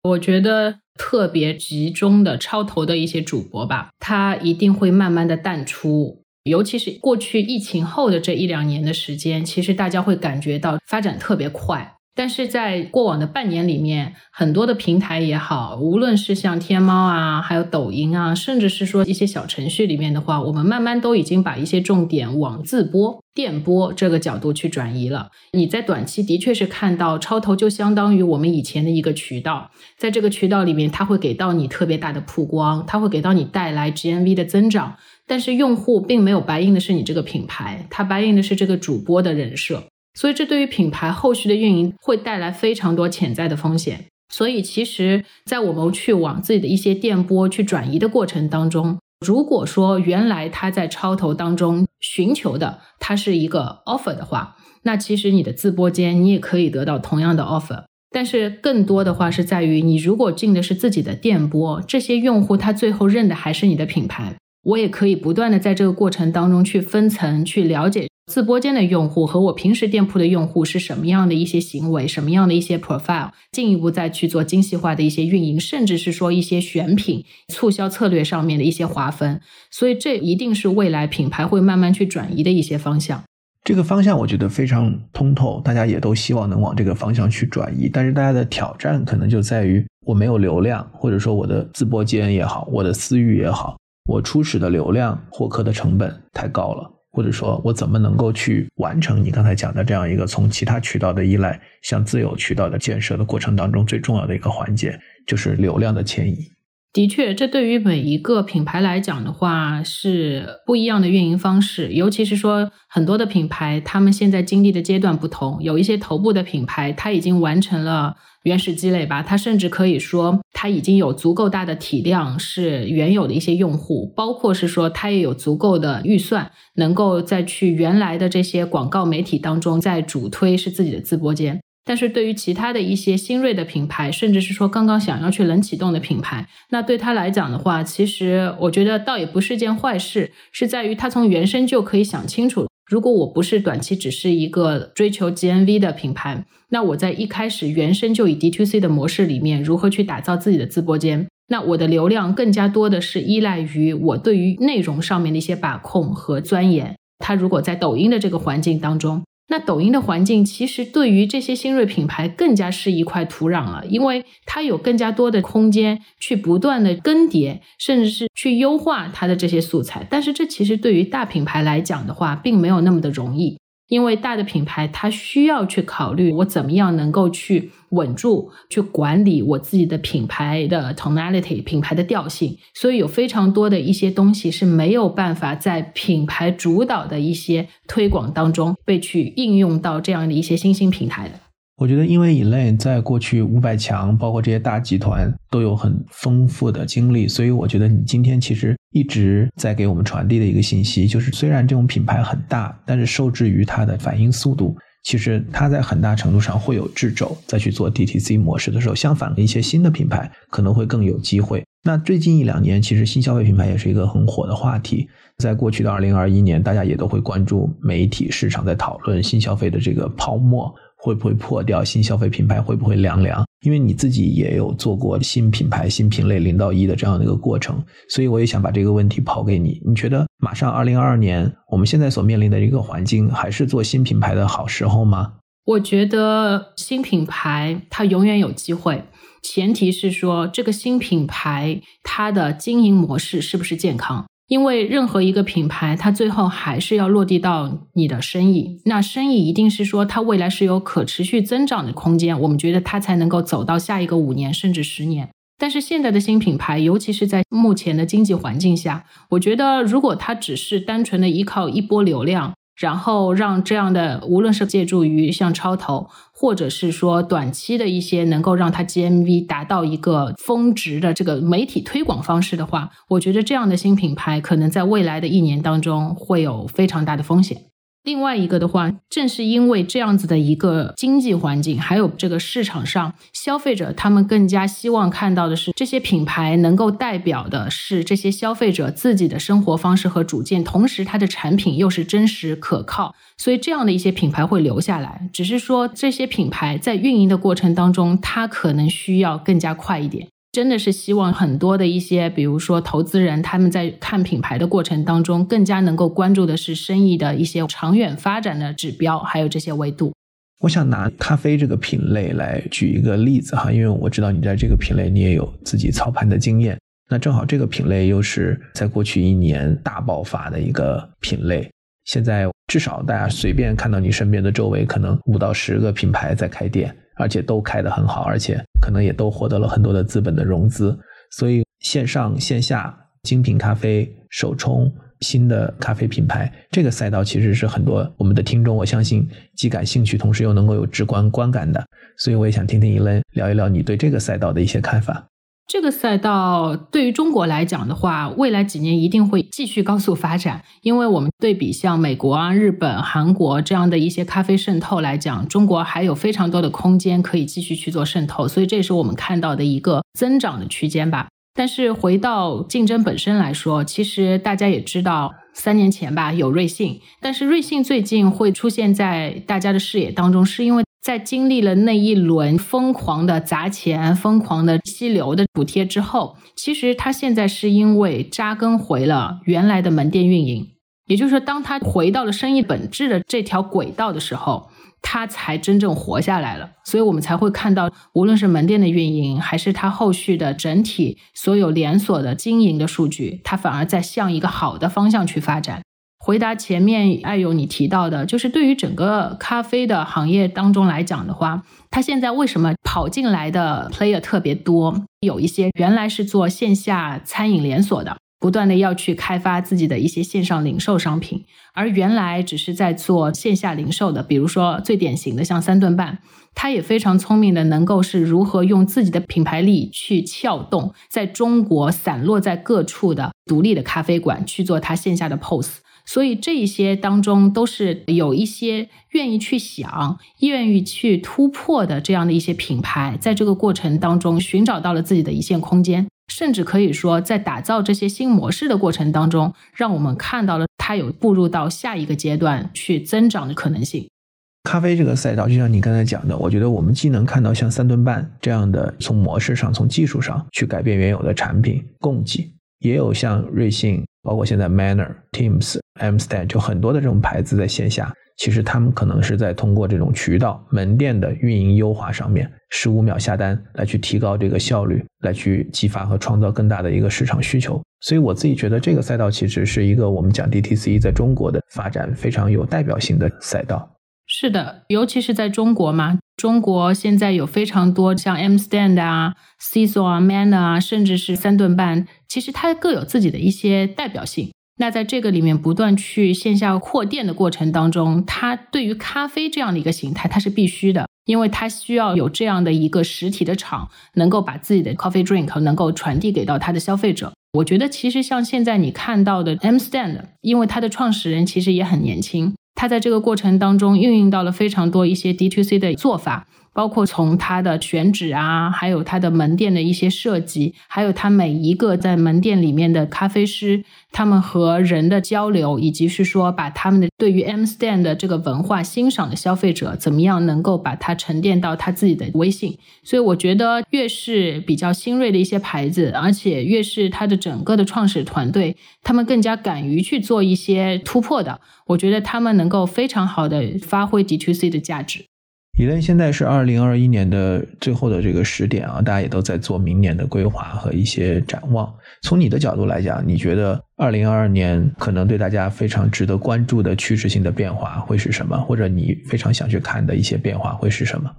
我觉得特别集中的超投的一些主播吧，他一定会慢慢的淡出。尤其是过去疫情后的这一两年的时间，其实大家会感觉到发展特别快。但是在过往的半年里面，很多的平台也好，无论是像天猫啊，还有抖音啊，甚至是说一些小程序里面的话，我们慢慢都已经把一些重点往自播、电播这个角度去转移了。你在短期的确是看到超投，就相当于我们以前的一个渠道，在这个渠道里面，它会给到你特别大的曝光，它会给到你带来 GMV 的增长，但是用户并没有白印的是你这个品牌，他白印的是这个主播的人设。所以，这对于品牌后续的运营会带来非常多潜在的风险。所以，其实，在我们去往自己的一些电波去转移的过程当中，如果说原来他在超投当中寻求的它是一个 offer 的话，那其实你的自播间你也可以得到同样的 offer。但是，更多的话是在于你如果进的是自己的电波，这些用户他最后认的还是你的品牌。我也可以不断的在这个过程当中去分层去了解。自播间的用户和我平时店铺的用户是什么样的一些行为，什么样的一些 profile，进一步再去做精细化的一些运营，甚至是说一些选品、促销策略上面的一些划分。所以这一定是未来品牌会慢慢去转移的一些方向。这个方向我觉得非常通透，大家也都希望能往这个方向去转移。但是大家的挑战可能就在于我没有流量，或者说我的自播间也好，我的私域也好，我初始的流量获客的成本太高了。或者说我怎么能够去完成你刚才讲的这样一个从其他渠道的依赖向自有渠道的建设的过程当中最重要的一个环节，就是流量的迁移。的确，这对于每一个品牌来讲的话是不一样的运营方式，尤其是说很多的品牌，他们现在经历的阶段不同，有一些头部的品牌，它已经完成了。原始积累吧，它甚至可以说，它已经有足够大的体量，是原有的一些用户，包括是说，它也有足够的预算，能够再去原来的这些广告媒体当中再主推是自己的自播间。但是对于其他的一些新锐的品牌，甚至是说刚刚想要去冷启动的品牌，那对他来讲的话，其实我觉得倒也不是件坏事，是在于他从原生就可以想清楚。如果我不是短期只是一个追求 GMV 的品牌，那我在一开始原生就以 D2C 的模式里面，如何去打造自己的直播间？那我的流量更加多的是依赖于我对于内容上面的一些把控和钻研。他如果在抖音的这个环境当中。那抖音的环境其实对于这些新锐品牌更加是一块土壤了，因为它有更加多的空间去不断的更迭，甚至是去优化它的这些素材。但是这其实对于大品牌来讲的话，并没有那么的容易。因为大的品牌，它需要去考虑我怎么样能够去稳住、去管理我自己的品牌的 tonality、品牌的调性，所以有非常多的一些东西是没有办法在品牌主导的一些推广当中被去应用到这样的一些新兴平台的。我觉得，因为以类在过去五百强，包括这些大集团都有很丰富的经历，所以我觉得你今天其实一直在给我们传递的一个信息，就是虽然这种品牌很大，但是受制于它的反应速度，其实它在很大程度上会有掣肘，再去做 DTC 模式的时候，相反的一些新的品牌可能会更有机会。那最近一两年，其实新消费品牌也是一个很火的话题。在过去的二零二一年，大家也都会关注媒体市场在讨论新消费的这个泡沫会不会破掉，新消费品牌会不会凉凉？因为你自己也有做过新品牌、新品类零到一的这样的一个过程，所以我也想把这个问题抛给你。你觉得马上二零二二年，我们现在所面临的一个环境，还是做新品牌的好时候吗？我觉得新品牌它永远有机会。前提是说，这个新品牌它的经营模式是不是健康？因为任何一个品牌，它最后还是要落地到你的生意。那生意一定是说，它未来是有可持续增长的空间，我们觉得它才能够走到下一个五年甚至十年。但是现在的新品牌，尤其是在目前的经济环境下，我觉得如果它只是单纯的依靠一波流量，然后让这样的无论是借助于像超投，或者是说短期的一些能够让它 GMV 达到一个峰值的这个媒体推广方式的话，我觉得这样的新品牌可能在未来的一年当中会有非常大的风险。另外一个的话，正是因为这样子的一个经济环境，还有这个市场上消费者，他们更加希望看到的是这些品牌能够代表的是这些消费者自己的生活方式和主见，同时它的产品又是真实可靠，所以这样的一些品牌会留下来。只是说这些品牌在运营的过程当中，它可能需要更加快一点。真的是希望很多的一些，比如说投资人，他们在看品牌的过程当中，更加能够关注的是生意的一些长远发展的指标，还有这些维度。我想拿咖啡这个品类来举一个例子哈，因为我知道你在这个品类你也有自己操盘的经验。那正好这个品类又是在过去一年大爆发的一个品类，现在至少大家随便看到你身边的周围，可能五到十个品牌在开店。而且都开得很好，而且可能也都获得了很多的资本的融资，所以线上线下精品咖啡、手冲新的咖啡品牌这个赛道，其实是很多我们的听众，我相信既感兴趣，同时又能够有直观观感的。所以我也想听听伊伦聊一聊你对这个赛道的一些看法。这个赛道对于中国来讲的话，未来几年一定会继续高速发展。因为我们对比像美国啊、日本、韩国这样的一些咖啡渗透来讲，中国还有非常多的空间可以继续去做渗透，所以这是我们看到的一个增长的区间吧。但是回到竞争本身来说，其实大家也知道，三年前吧有瑞幸，但是瑞幸最近会出现在大家的视野当中，是因为。在经历了那一轮疯狂的砸钱、疯狂的吸流的补贴之后，其实他现在是因为扎根回了原来的门店运营，也就是说，当他回到了生意本质的这条轨道的时候，他才真正活下来了。所以我们才会看到，无论是门店的运营，还是他后续的整体所有连锁的经营的数据，它反而在向一个好的方向去发展。回答前面艾勇你提到的，就是对于整个咖啡的行业当中来讲的话，它现在为什么跑进来的 player 特别多？有一些原来是做线下餐饮连锁的，不断的要去开发自己的一些线上零售商品，而原来只是在做线下零售的，比如说最典型的像三顿半，他也非常聪明的能够是如何用自己的品牌力去撬动在中国散落在各处的独立的咖啡馆去做它线下的 POS。e。所以这一些当中都是有一些愿意去想、愿意去突破的这样的一些品牌，在这个过程当中寻找到了自己的一线空间，甚至可以说在打造这些新模式的过程当中，让我们看到了它有步入到下一个阶段去增长的可能性。咖啡这个赛道，就像你刚才讲的，我觉得我们既能看到像三顿半这样的从模式上、从技术上去改变原有的产品供给，也有像瑞幸。包括现在 Manner、Teams、m s t a n 就很多的这种牌子在线下，其实他们可能是在通过这种渠道门店的运营优化上面，十五秒下单来去提高这个效率，来去激发和创造更大的一个市场需求。所以我自己觉得这个赛道其实是一个我们讲 DTC 在中国的发展非常有代表性的赛道。是的，尤其是在中国嘛，中国现在有非常多像 M Stand 啊、C S O 啊、Man 啊，甚至是三顿半，其实它各有自己的一些代表性。那在这个里面不断去线下扩店的过程当中，它对于咖啡这样的一个形态，它是必须的，因为它需要有这样的一个实体的厂，能够把自己的 coffee drink 能够传递给到它的消费者。我觉得其实像现在你看到的 M Stand，因为它的创始人其实也很年轻。他在这个过程当中运用到了非常多一些 D to C 的做法。包括从它的选址啊，还有它的门店的一些设计，还有它每一个在门店里面的咖啡师，他们和人的交流，以及是说把他们的对于 M Stand 的这个文化欣赏的消费者，怎么样能够把它沉淀到他自己的微信。所以我觉得越是比较新锐的一些牌子，而且越是它的整个的创始团队，他们更加敢于去做一些突破的，我觉得他们能够非常好的发挥 D to C 的价值。以伦现在是二零二一年的最后的这个时点啊，大家也都在做明年的规划和一些展望。从你的角度来讲，你觉得二零二二年可能对大家非常值得关注的趋势性的变化会是什么？或者你非常想去看的一些变化会是什么？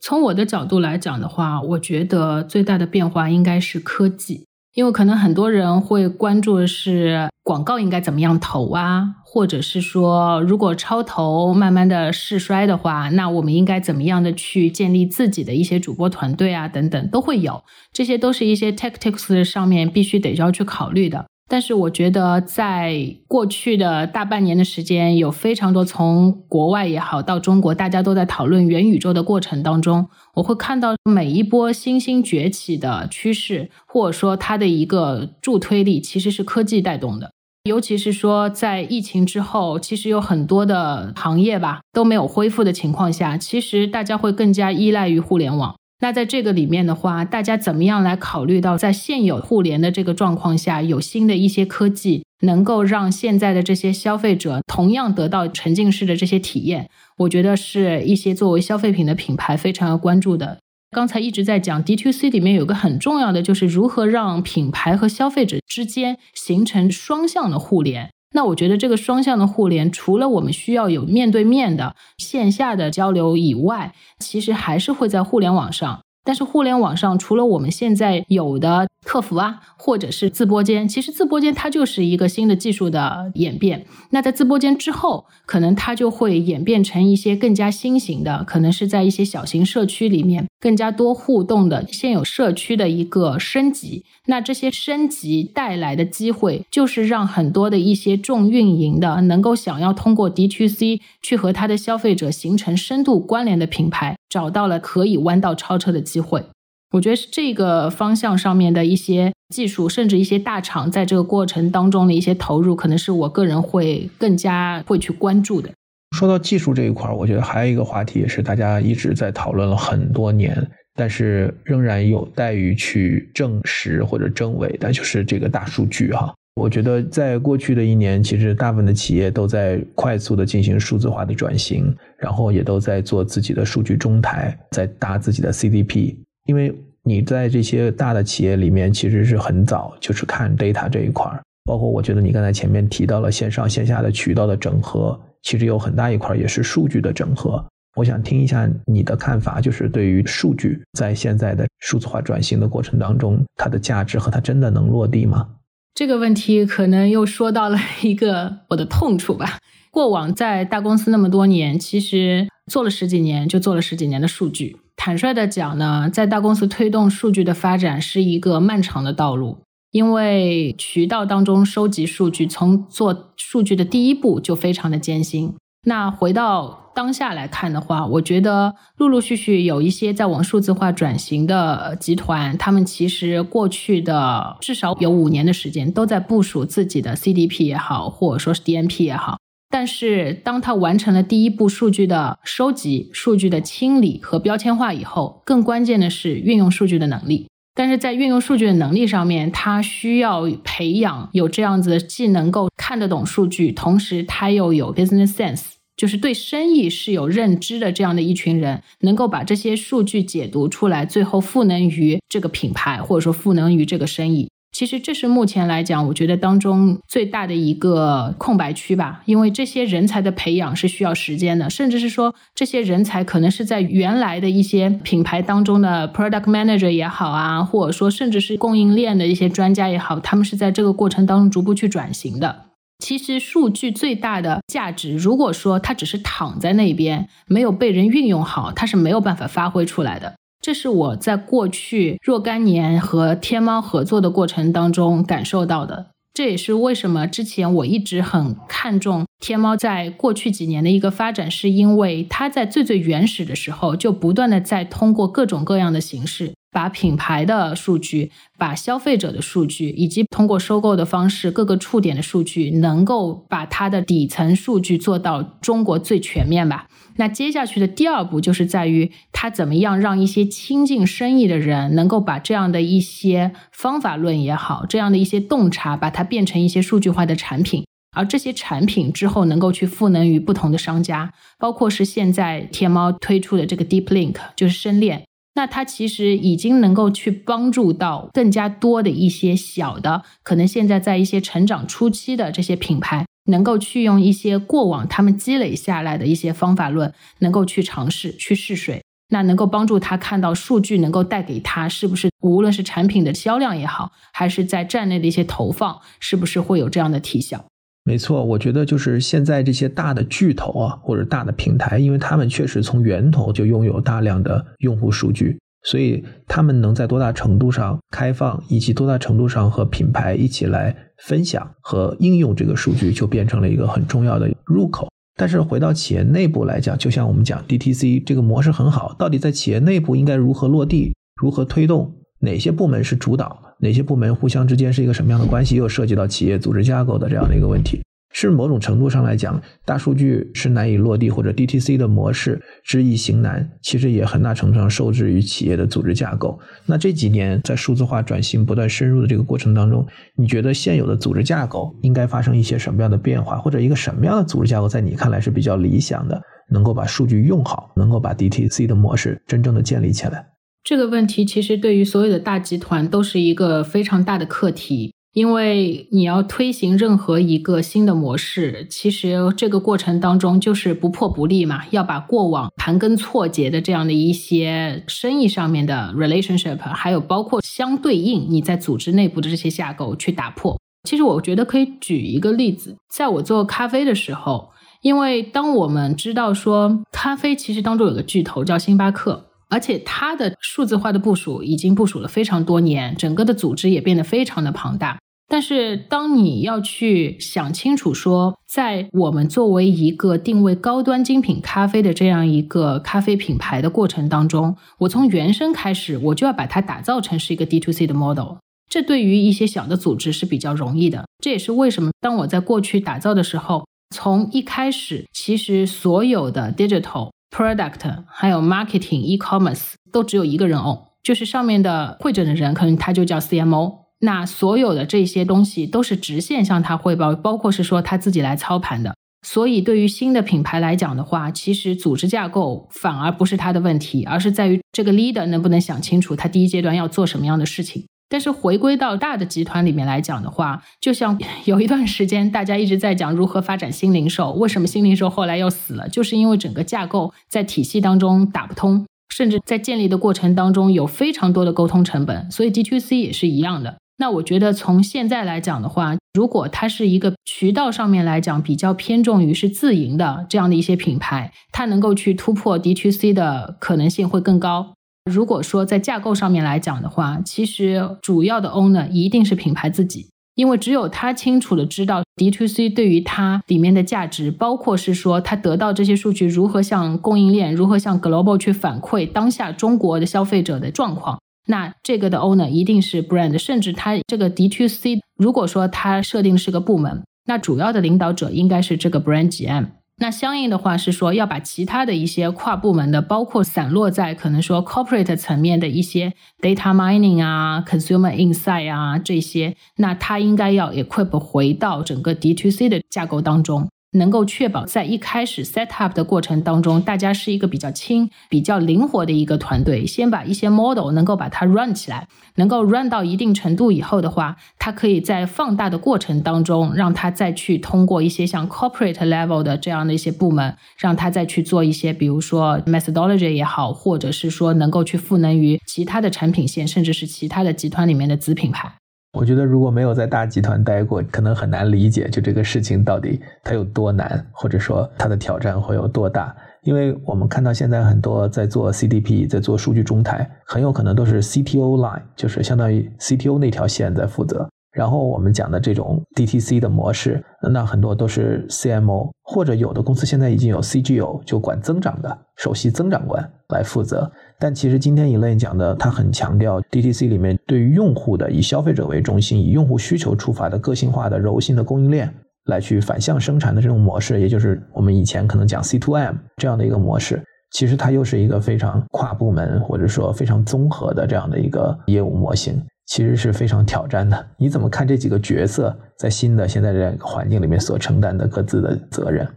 从我的角度来讲的话，我觉得最大的变化应该是科技。因为可能很多人会关注的是广告应该怎么样投啊，或者是说如果超投慢慢的试衰的话，那我们应该怎么样的去建立自己的一些主播团队啊等等都会有，这些都是一些 tactics 上面必须得要去考虑的。但是我觉得，在过去的大半年的时间，有非常多从国外也好到中国，大家都在讨论元宇宙的过程当中，我会看到每一波新兴崛起的趋势，或者说它的一个助推力，其实是科技带动的。尤其是说，在疫情之后，其实有很多的行业吧都没有恢复的情况下，其实大家会更加依赖于互联网。那在这个里面的话，大家怎么样来考虑到在现有互联的这个状况下，有新的一些科技能够让现在的这些消费者同样得到沉浸式的这些体验？我觉得是一些作为消费品的品牌非常要关注的。刚才一直在讲 D to C 里面有个很重要的，就是如何让品牌和消费者之间形成双向的互联。那我觉得这个双向的互联，除了我们需要有面对面的线下的交流以外，其实还是会在互联网上。但是互联网上，除了我们现在有的客服啊，或者是自播间，其实自播间它就是一个新的技术的演变。那在自播间之后，可能它就会演变成一些更加新型的，可能是在一些小型社区里面更加多互动的现有社区的一个升级。那这些升级带来的机会，就是让很多的一些重运营的，能够想要通过 DTC 去和它的消费者形成深度关联的品牌，找到了可以弯道超车的机会。我觉得是这个方向上面的一些技术，甚至一些大厂在这个过程当中的一些投入，可能是我个人会更加会去关注的。说到技术这一块儿，我觉得还有一个话题也是大家一直在讨论了很多年，但是仍然有待于去证实或者证伪的，就是这个大数据哈。我觉得在过去的一年，其实大部分的企业都在快速的进行数字化的转型，然后也都在做自己的数据中台，在搭自己的 CDP。因为你在这些大的企业里面，其实是很早就是看 data 这一块儿，包括我觉得你刚才前面提到了线上线下的渠道的整合，其实有很大一块也是数据的整合。我想听一下你的看法，就是对于数据在现在的数字化转型的过程当中，它的价值和它真的能落地吗？这个问题可能又说到了 一个我的痛处吧。过往在大公司那么多年，其实做了十几年，就做了十几年的数据。坦率的讲呢，在大公司推动数据的发展是一个漫长的道路，因为渠道当中收集数据，从做数据的第一步就非常的艰辛。那回到当下来看的话，我觉得陆陆续续有一些在往数字化转型的集团，他们其实过去的至少有五年的时间都在部署自己的 CDP 也好，或者说是 DMP 也好。但是，当他完成了第一步数据的收集、数据的清理和标签化以后，更关键的是运用数据的能力。但是在运用数据的能力上面，他需要培养有这样子的既能够看得懂数据，同时他又有 business sense，就是对生意是有认知的这样的一群人，能够把这些数据解读出来，最后赋能于这个品牌，或者说赋能于这个生意。其实这是目前来讲，我觉得当中最大的一个空白区吧。因为这些人才的培养是需要时间的，甚至是说这些人才可能是在原来的一些品牌当中的 product manager 也好啊，或者说甚至是供应链的一些专家也好，他们是在这个过程当中逐步去转型的。其实数据最大的价值，如果说它只是躺在那边，没有被人运用好，它是没有办法发挥出来的。这是我在过去若干年和天猫合作的过程当中感受到的。这也是为什么之前我一直很看重天猫在过去几年的一个发展，是因为它在最最原始的时候就不断的在通过各种各样的形式，把品牌的数据、把消费者的数据，以及通过收购的方式各个触点的数据，能够把它的底层数据做到中国最全面吧。那接下去的第二步就是在于他怎么样让一些亲近生意的人能够把这样的一些方法论也好，这样的一些洞察，把它变成一些数据化的产品，而这些产品之后能够去赋能于不同的商家，包括是现在天猫推出的这个 Deep Link，就是深链，那它其实已经能够去帮助到更加多的一些小的，可能现在在一些成长初期的这些品牌。能够去用一些过往他们积累下来的一些方法论，能够去尝试去试水，那能够帮助他看到数据能够带给他是不是无论是产品的销量也好，还是在站内的一些投放，是不是会有这样的提效？没错，我觉得就是现在这些大的巨头啊，或者大的平台，因为他们确实从源头就拥有大量的用户数据。所以他们能在多大程度上开放，以及多大程度上和品牌一起来分享和应用这个数据，就变成了一个很重要的入口。但是回到企业内部来讲，就像我们讲 DTC 这个模式很好，到底在企业内部应该如何落地，如何推动，哪些部门是主导，哪些部门互相之间是一个什么样的关系，又涉及到企业组织架构的这样的一个问题。是某种程度上来讲，大数据是难以落地，或者 DTC 的模式知易行难，其实也很大程度上受制于企业的组织架构。那这几年在数字化转型不断深入的这个过程当中，你觉得现有的组织架构应该发生一些什么样的变化，或者一个什么样的组织架构在你看来是比较理想的，能够把数据用好，能够把 DTC 的模式真正的建立起来？这个问题其实对于所有的大集团都是一个非常大的课题。因为你要推行任何一个新的模式，其实这个过程当中就是不破不立嘛，要把过往盘根错节的这样的一些生意上面的 relationship，还有包括相对应你在组织内部的这些架构去打破。其实我觉得可以举一个例子，在我做咖啡的时候，因为当我们知道说咖啡其实当中有个巨头叫星巴克。而且它的数字化的部署已经部署了非常多年，整个的组织也变得非常的庞大。但是，当你要去想清楚说，在我们作为一个定位高端精品咖啡的这样一个咖啡品牌的过程当中，我从原生开始，我就要把它打造成是一个 D to C 的 model。这对于一些小的组织是比较容易的。这也是为什么当我在过去打造的时候，从一开始，其实所有的 digital。Product 还有 Marketing、E-commerce 都只有一个人 own，就是上面的会诊的人，可能他就叫 CMO。那所有的这些东西都是直线向他汇报，包括是说他自己来操盘的。所以对于新的品牌来讲的话，其实组织架构反而不是他的问题，而是在于这个 leader 能不能想清楚他第一阶段要做什么样的事情。但是回归到大的集团里面来讲的话，就像 有一段时间大家一直在讲如何发展新零售，为什么新零售后来又死了？就是因为整个架构在体系当中打不通，甚至在建立的过程当中有非常多的沟通成本。所以 D to C 也是一样的。那我觉得从现在来讲的话，如果它是一个渠道上面来讲比较偏重于是自营的这样的一些品牌，它能够去突破 D to C 的可能性会更高。如果说在架构上面来讲的话，其实主要的 owner 一定是品牌自己，因为只有他清楚的知道 D to C 对于它里面的价值，包括是说他得到这些数据如何向供应链、如何向 global 去反馈当下中国的消费者的状况，那这个的 owner 一定是 brand，甚至他这个 D to C 如果说他设定是个部门，那主要的领导者应该是这个 brand GM。那相应的话是说，要把其他的一些跨部门的，包括散落在可能说 corporate 层面的一些 data mining 啊、consumer insight 啊这些，那它应该要 equip 回到整个 D to C 的架构当中。能够确保在一开始 set up 的过程当中，大家是一个比较轻、比较灵活的一个团队。先把一些 model 能够把它 run 起来，能够 run 到一定程度以后的话，它可以在放大的过程当中，让它再去通过一些像 corporate level 的这样的一些部门，让它再去做一些，比如说 methodology 也好，或者是说能够去赋能于其他的产品线，甚至是其他的集团里面的子品牌。我觉得如果没有在大集团待过，可能很难理解就这个事情到底它有多难，或者说它的挑战会有多大。因为我们看到现在很多在做 CDP、在做数据中台，很有可能都是 CTO line，就是相当于 CTO 那条线在负责。然后我们讲的这种 DTC 的模式，那很多都是 CMO 或者有的公司现在已经有 CGO，就管增长的首席增长官来负责。但其实今天 Elaine 讲的，他很强调 DTC 里面对于用户的以消费者为中心、以用户需求出发的个性化的柔性的供应链来去反向生产的这种模式，也就是我们以前可能讲 C to M 这样的一个模式。其实它又是一个非常跨部门或者说非常综合的这样的一个业务模型。其实是非常挑战的。你怎么看这几个角色在新的现在这样一个环境里面所承担的各自的责任？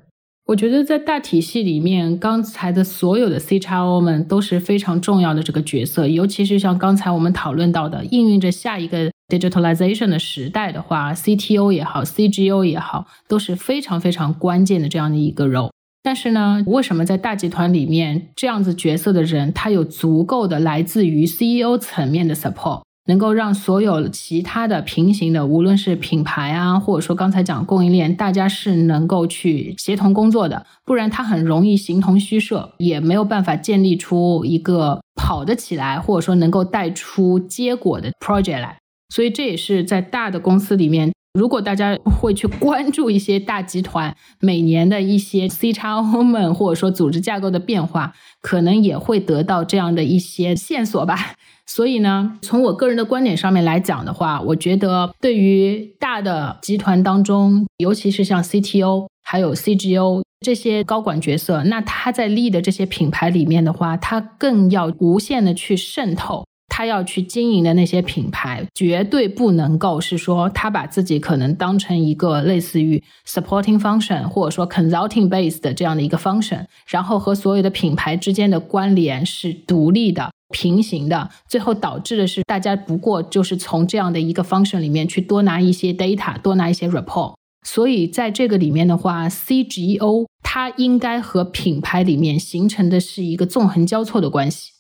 我觉得在大体系里面，刚才的所有的 C x O 们都是非常重要的这个角色。尤其是像刚才我们讨论到的，应运着下一个 digitalization 的时代的话，CTO 也好，CGO 也好，都是非常非常关键的这样的一个 role。但是呢，为什么在大集团里面这样子角色的人，他有足够的来自于 CEO 层面的 support？能够让所有其他的平行的，无论是品牌啊，或者说刚才讲供应链，大家是能够去协同工作的，不然它很容易形同虚设，也没有办法建立出一个跑得起来，或者说能够带出结果的 project 来。所以这也是在大的公司里面，如果大家会去关注一些大集团每年的一些 C 叉 O 们，或者说组织架构的变化，可能也会得到这样的一些线索吧。所以呢，从我个人的观点上面来讲的话，我觉得对于大的集团当中，尤其是像 CTO 还有 CGO 这些高管角色，那他在立的这些品牌里面的话，他更要无限的去渗透。他要去经营的那些品牌，绝对不能够是说他把自己可能当成一个类似于 supporting function 或者说 consulting base 的这样的一个 function，然后和所有的品牌之间的关联是独立的、平行的，最后导致的是大家不过就是从这样的一个 function 里面去多拿一些 data，多拿一些 report。所以在这个里面的话，CGO 它应该和品牌里面形成的是一个纵横交错的关系。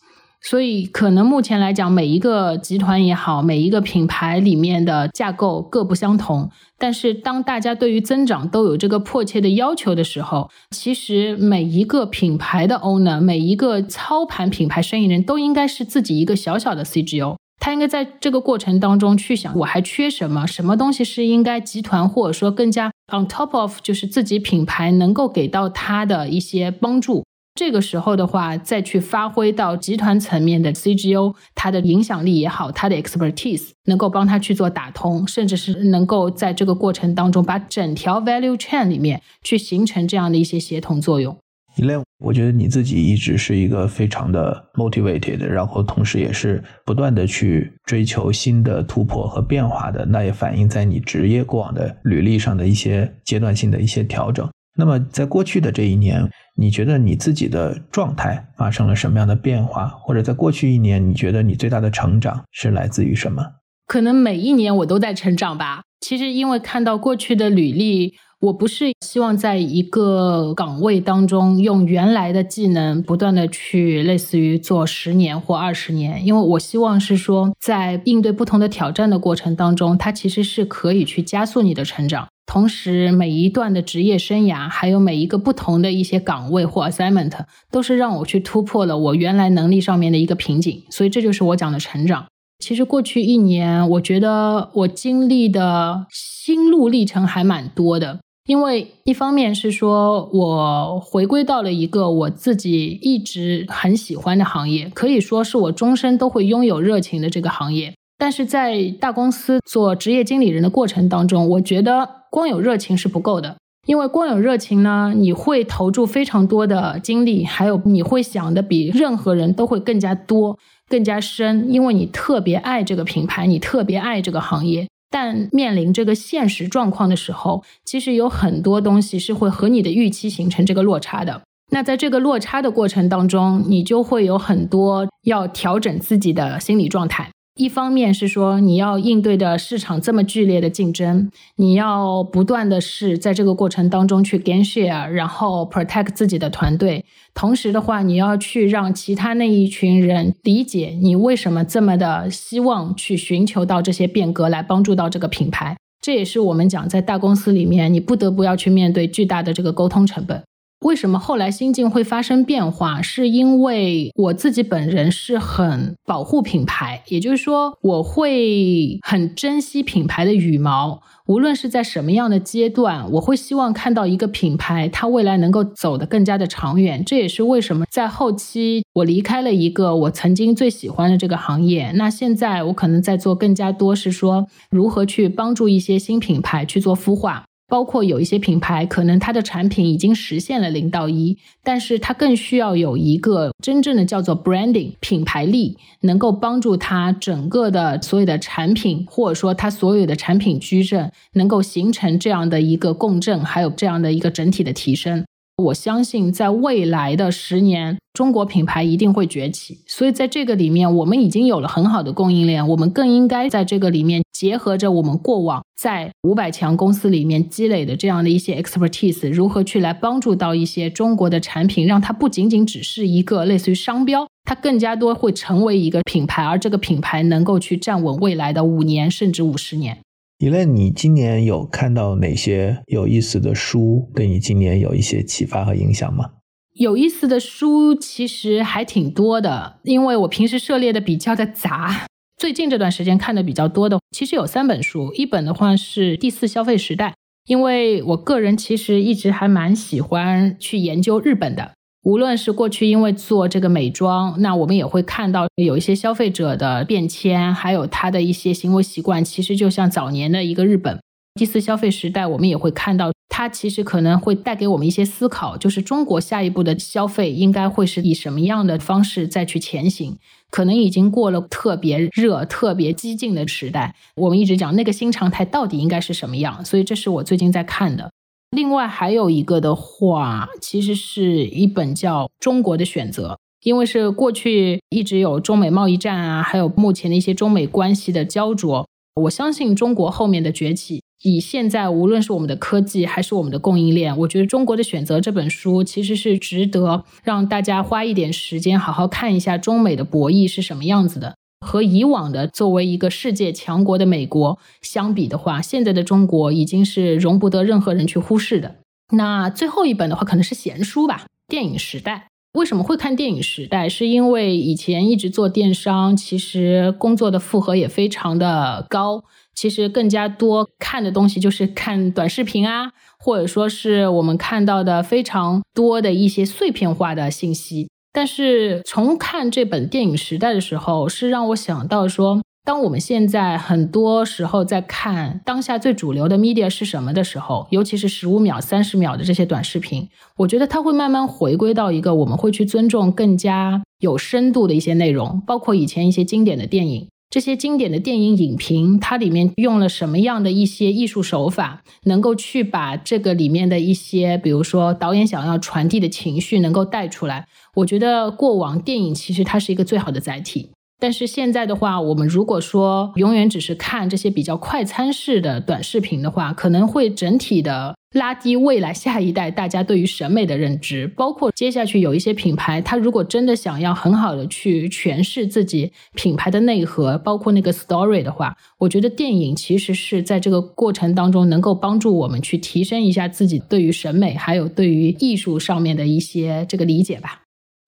所以，可能目前来讲，每一个集团也好，每一个品牌里面的架构各不相同。但是，当大家对于增长都有这个迫切的要求的时候，其实每一个品牌的 owner，每一个操盘品牌生意人都应该是自己一个小小的 CGO。他应该在这个过程当中去想，我还缺什么？什么东西是应该集团或者说更加 on top of，就是自己品牌能够给到他的一些帮助。这个时候的话，再去发挥到集团层面的 CGO，它的影响力也好，它的 expertise 能够帮他去做打通，甚至是能够在这个过程当中把整条 value chain 里面去形成这样的一些协同作用。e l 我觉得你自己一直是一个非常的 motivated，然后同时也是不断的去追求新的突破和变化的，那也反映在你职业过往的履历上的一些阶段性的一些调整。那么在过去的这一年。你觉得你自己的状态发生了什么样的变化？或者在过去一年，你觉得你最大的成长是来自于什么？可能每一年我都在成长吧。其实因为看到过去的履历，我不是希望在一个岗位当中用原来的技能不断的去类似于做十年或二十年，因为我希望是说在应对不同的挑战的过程当中，它其实是可以去加速你的成长。同时，每一段的职业生涯，还有每一个不同的一些岗位或 assignment，都是让我去突破了我原来能力上面的一个瓶颈。所以，这就是我讲的成长。其实过去一年，我觉得我经历的心路历程还蛮多的。因为一方面是说我回归到了一个我自己一直很喜欢的行业，可以说是我终身都会拥有热情的这个行业。但是在大公司做职业经理人的过程当中，我觉得光有热情是不够的，因为光有热情呢，你会投注非常多的精力，还有你会想的比任何人都会更加多、更加深，因为你特别爱这个品牌，你特别爱这个行业。但面临这个现实状况的时候，其实有很多东西是会和你的预期形成这个落差的。那在这个落差的过程当中，你就会有很多要调整自己的心理状态。一方面是说你要应对的市场这么剧烈的竞争，你要不断的是在这个过程当中去 gain share，然后 protect 自己的团队。同时的话，你要去让其他那一群人理解你为什么这么的希望去寻求到这些变革来帮助到这个品牌。这也是我们讲在大公司里面，你不得不要去面对巨大的这个沟通成本。为什么后来心境会发生变化？是因为我自己本人是很保护品牌，也就是说，我会很珍惜品牌的羽毛。无论是在什么样的阶段，我会希望看到一个品牌，它未来能够走得更加的长远。这也是为什么在后期我离开了一个我曾经最喜欢的这个行业。那现在我可能在做更加多是说如何去帮助一些新品牌去做孵化。包括有一些品牌，可能它的产品已经实现了零到一，但是它更需要有一个真正的叫做 branding 品牌力，能够帮助它整个的所有的产品，或者说它所有的产品矩阵，能够形成这样的一个共振，还有这样的一个整体的提升。我相信，在未来的十年，中国品牌一定会崛起。所以，在这个里面，我们已经有了很好的供应链，我们更应该在这个里面结合着我们过往在五百强公司里面积累的这样的一些 expertise，如何去来帮助到一些中国的产品，让它不仅仅只是一个类似于商标，它更加多会成为一个品牌，而这个品牌能够去站稳未来的五年甚至五十年。一类，你今年有看到哪些有意思的书，对你今年有一些启发和影响吗？有意思的书其实还挺多的，因为我平时涉猎的比较的杂。最近这段时间看的比较多的，其实有三本书，一本的话是《第四消费时代》，因为我个人其实一直还蛮喜欢去研究日本的。无论是过去因为做这个美妆，那我们也会看到有一些消费者的变迁，还有他的一些行为习惯，其实就像早年的一个日本第四消费时代，我们也会看到它其实可能会带给我们一些思考，就是中国下一步的消费应该会是以什么样的方式再去前行？可能已经过了特别热、特别激进的时代，我们一直讲那个新常态到底应该是什么样？所以这是我最近在看的。另外还有一个的话，其实是一本叫《中国的选择》，因为是过去一直有中美贸易战啊，还有目前的一些中美关系的焦灼。我相信中国后面的崛起，以现在无论是我们的科技还是我们的供应链，我觉得《中国的选择》这本书其实是值得让大家花一点时间好好看一下中美的博弈是什么样子的。和以往的作为一个世界强国的美国相比的话，现在的中国已经是容不得任何人去忽视的。那最后一本的话，可能是闲书吧，《电影时代》。为什么会看《电影时代》？是因为以前一直做电商，其实工作的负荷也非常的高。其实更加多看的东西就是看短视频啊，或者说是我们看到的非常多的一些碎片化的信息。但是从看这本电影时代的时候，是让我想到说，当我们现在很多时候在看当下最主流的 media 是什么的时候，尤其是十五秒、三十秒的这些短视频，我觉得它会慢慢回归到一个我们会去尊重更加有深度的一些内容，包括以前一些经典的电影。这些经典的电影影评，它里面用了什么样的一些艺术手法，能够去把这个里面的一些，比如说导演想要传递的情绪，能够带出来？我觉得过往电影其实它是一个最好的载体。但是现在的话，我们如果说永远只是看这些比较快餐式的短视频的话，可能会整体的拉低未来下一代大家对于审美的认知。包括接下去有一些品牌，它如果真的想要很好的去诠释自己品牌的内核，包括那个 story 的话，我觉得电影其实是在这个过程当中能够帮助我们去提升一下自己对于审美还有对于艺术上面的一些这个理解吧。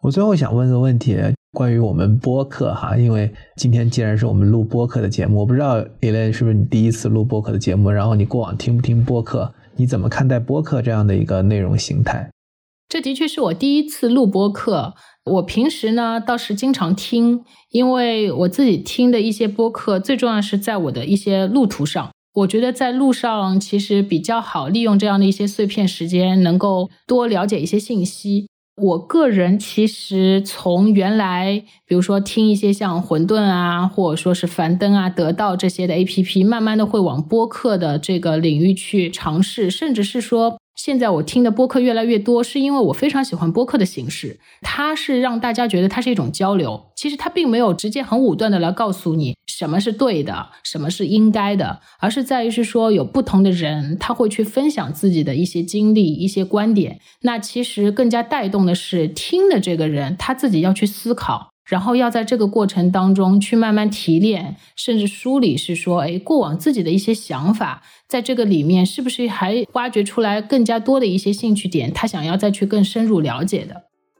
我最后想问个问题。关于我们播客哈，因为今天既然是我们录播客的节目，我不知道 Elaine 是不是你第一次录播客的节目，然后你过往听不听播客？你怎么看待播客这样的一个内容形态？这的确是我第一次录播客。我平时呢倒是经常听，因为我自己听的一些播客，最重要是在我的一些路途上，我觉得在路上其实比较好利用这样的一些碎片时间，能够多了解一些信息。我个人其实从原来，比如说听一些像混沌啊，或者说是樊登啊、得到这些的 A P P，慢慢的会往播客的这个领域去尝试，甚至是说。现在我听的播客越来越多，是因为我非常喜欢播客的形式。它是让大家觉得它是一种交流，其实它并没有直接很武断的来告诉你什么是对的，什么是应该的，而是在于是说有不同的人，他会去分享自己的一些经历、一些观点。那其实更加带动的是听的这个人他自己要去思考。然后要在这个过程当中去慢慢提炼，甚至梳理，是说，哎，过往自己的一些想法，在这个里面是不是还挖掘出来更加多的一些兴趣点，他想要再去更深入了解的。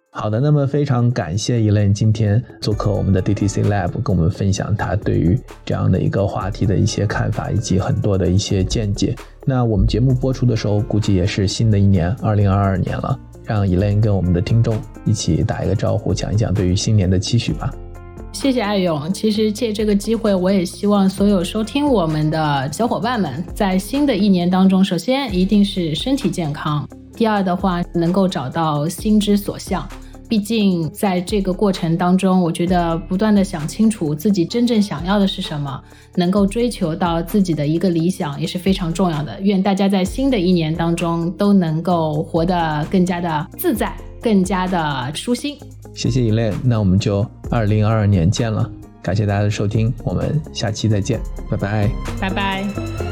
好的，那么非常感谢 Elaine 今天做客我们的 DTC Lab，跟我们分享他对于这样的一个话题的一些看法，以及很多的一些见解。那我们节目播出的时候，估计也是新的一年，二零二二年了。让 Elaine 跟我们的听众一起打一个招呼，讲一讲对于新年的期许吧。谢谢艾勇。其实借这个机会，我也希望所有收听我们的小伙伴们，在新的一年当中，首先一定是身体健康，第二的话，能够找到心之所向。毕竟，在这个过程当中，我觉得不断的想清楚自己真正想要的是什么，能够追求到自己的一个理想也是非常重要的。愿大家在新的一年当中都能够活得更加的自在，更加的舒心。谢谢 Elaine，那我们就二零二二年见了。感谢大家的收听，我们下期再见，拜拜，拜拜。